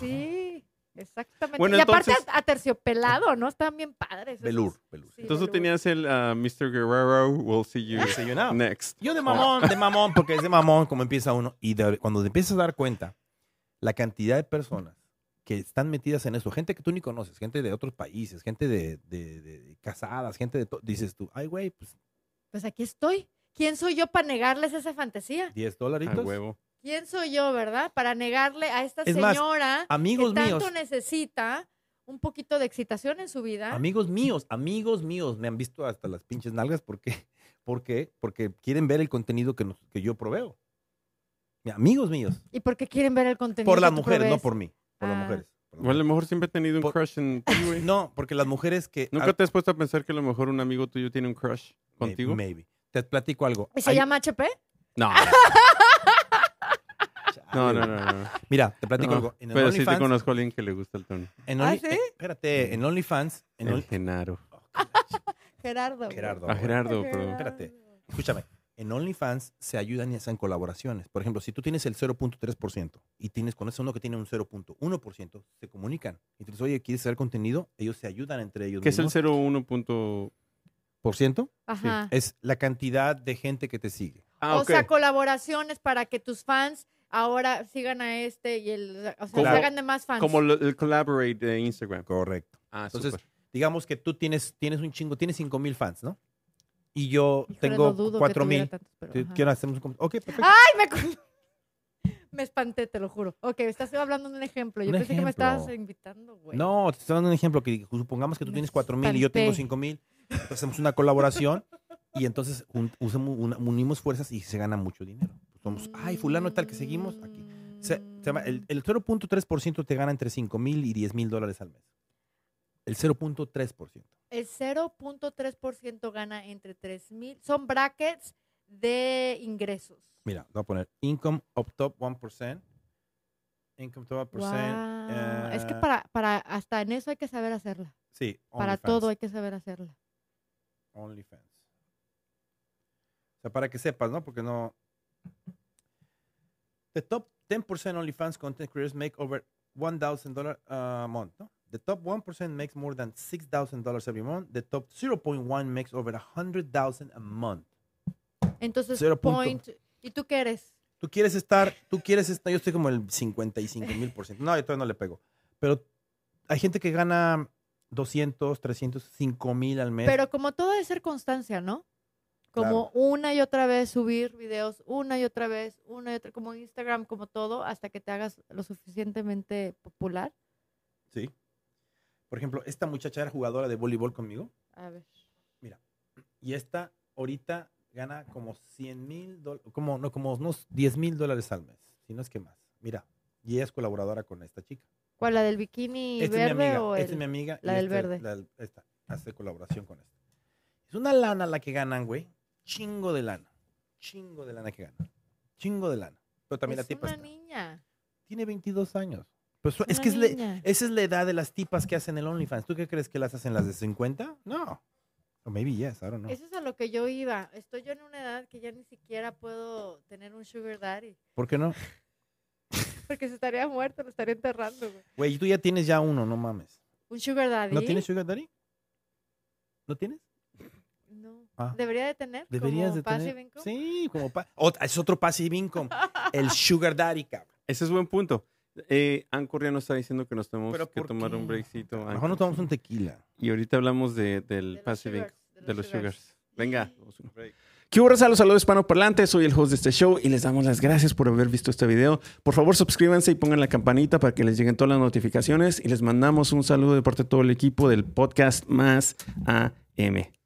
Sí, exactamente. Bueno, y aparte entonces- a- aterciopelado, ¿no? Están bien padres. Velour, velour. Sí, Entonces tú velour. tenías el ah, Mr. Guerrero, we'll see you Sí, you know. next. Yo de mamón, de mamón, porque es de mamón como empieza uno. Y de- cuando te empiezas a dar cuenta, la cantidad de personas que están metidas en eso, gente que tú ni conoces, gente de otros países, gente de, de- de casadas, gente de todo, dices tú, ay, güey, pues Pues aquí estoy. ¿Quién soy yo para negarles esa fantasía? 10 A dolaritos. huevo. ¿Quién soy yo, verdad? Para negarle a esta Es más, señora amigos que tanto míos. necesita un poquito de excitación en su vida. Amigos míos, amigos míos, me han visto hasta las pinches nalgas. ¿Por qué? ¿Por qué? Porque quieren ver el contenido que, nos- que yo proveo. Amigos míos. ¿Y por qué quieren ver el contenido? Por que las tú mujeres, no provees? por mí. Por las Ah. mujeres. las Bueno, a lo mujeres. mejor siempre he tenido un Por- crush en ti, güey. No, porque las mujeres que... ¿Nunca te has puesto a pensar que a lo mejor un amigo tuyo tiene un crush contigo? Maybe. Te platico algo. ¿Y se Hay- llama HP? No. No, no, no. no. Mira, te platico No, algo. En el pero sí te OnlyFans- conozco a alguien que le gusta el tono. en ¿Ah, Only- sí? eh, espérate, en OnlyFans, en El Only- Genaro. Gerardo. güey. Gerardo. A güey. Gerardo, perdón. Espérate. Escúchame, en OnlyFans se ayudan y hacen colaboraciones. Por ejemplo, si tú tienes el 0.3% y tienes con ese uno que tiene un 0.1%, se comunican. Y te dicen, oye, ¿quieres hacer contenido? Ellos se ayudan entre ellos ¿Qué es el mismos. 01 punto? ¿Por ciento? Ajá. Es la cantidad de gente que te sigue. Ah, o ok. sea, colaboraciones para que tus fans ahora sigan a este y el, o sea, Como- se hagan de más fans. Como lo- el collaborate de Instagram. Correcto. Ah, Entonces, súper. Digamos que tú tienes, tienes un chingo, tienes 5 mil fans, ¿no? Y yo Híjole, tengo no dudo que 4 tuviera mil. tantos, pero ¿Qué- ajá. ¿Quieren hacer un Ok, perfecto. ¡Ay, me, me espanté, te lo juro. Ok, estás hablando de un ejemplo. Yo Un pensé que me estabas ejemplo. invitando, güey. No, te estoy dando un ejemplo que supongamos que tú Me tienes 4 mil y yo tengo. 5 mil. Hacemos una colaboración y entonces un- usamos una- unimos fuerzas y se gana mucho dinero. Somos, ay, fulano tal que seguimos aquí. Se, se llama- el, el 0.3% te gana entre 5 mil y 10 mil dólares al mes. El 0.3%. El 0.3% gana entre 3 mil. Son brackets de ingresos. Mira, voy a poner income up top 1%. Income top 1%. Guau. es que eh, para, para hasta en eso hay que saber hacerla. Sí, Para todo hay que saber hacerla. OnlyFans. O sea, para que sepas, ¿no? Porque no. The top 10% OnlyFans content creators make over $1,000 a month, ¿no? The top 1% makes more than $6,000 every month. The top 0.1 makes over $100,000 a month. Entonces, point. ¿Y tú qué eres? Tú quieres estar, tú quieres estar, yo estoy como el 55 mil por ciento. No, yo todavía no le pego. Pero hay gente que gana 200, 300, 5 mil al mes. Pero como todo debe ser constancia, ¿no? Como una y otra vez subir videos, una y otra vez, una y otra, como Instagram, como todo, hasta que te hagas lo suficientemente popular. Sí. Por ejemplo, esta muchacha era jugadora de voleibol conmigo. A ver. Y esta ahorita gana como 100 mil dólares, como, no, como unos 10 mil dólares al mes, si no es que más. Mira, y ella es colaboradora con esta chica. ¿Cuál, la del bikini Esta es mi amiga, o esta el- es mi amiga. la del esta- verde? la esta, hace colaboración con esta. Es una lana la que ganan, güey. Chingo de lana. Chingo de lana que ganan. Chingo de lana. Pero también la es tipa una está- niña. tiene 22 años. Pues es una que es le- esa es la edad de las tipas que hacen el OnlyFans. ¿Tú qué crees que las hacen las de 50? No. O maybe yes, I don't know. Eso es a lo que yo iba. Estoy yo en una edad que ya ni siquiera puedo tener un sugar daddy. ¿Por qué no? Porque se estaría muerto, lo estaría enterrando, güey. Güey, tú ya tienes ya uno, no mames. ¿Un sugar daddy? ¿No tienes Sugar Daddy? ¿No tienes? Ah. ¿Debería de tener? Deberías como de passive tener. income? Sí, como es otro passive income. el Sugar Daddy, cabrón. Ese es buen punto. Eh, Anchor ya nos está diciendo que nos tenemos ¿Pero que tomar qué? un breakcito. Mejor Anchor. nos tomamos un tequila. Y ahorita hablamos de, del De passive income, de los sugars. Venga. ¿Qué hubo, raza? Los saludos hispanoparlantes. Soy el host de este show y les damos las gracias por haber visto este video. Por favor, suscríbanse y pongan la campanita para que les lleguen todas las notificaciones. Y les mandamos un saludo de parte de todo el equipo del podcast Más AM.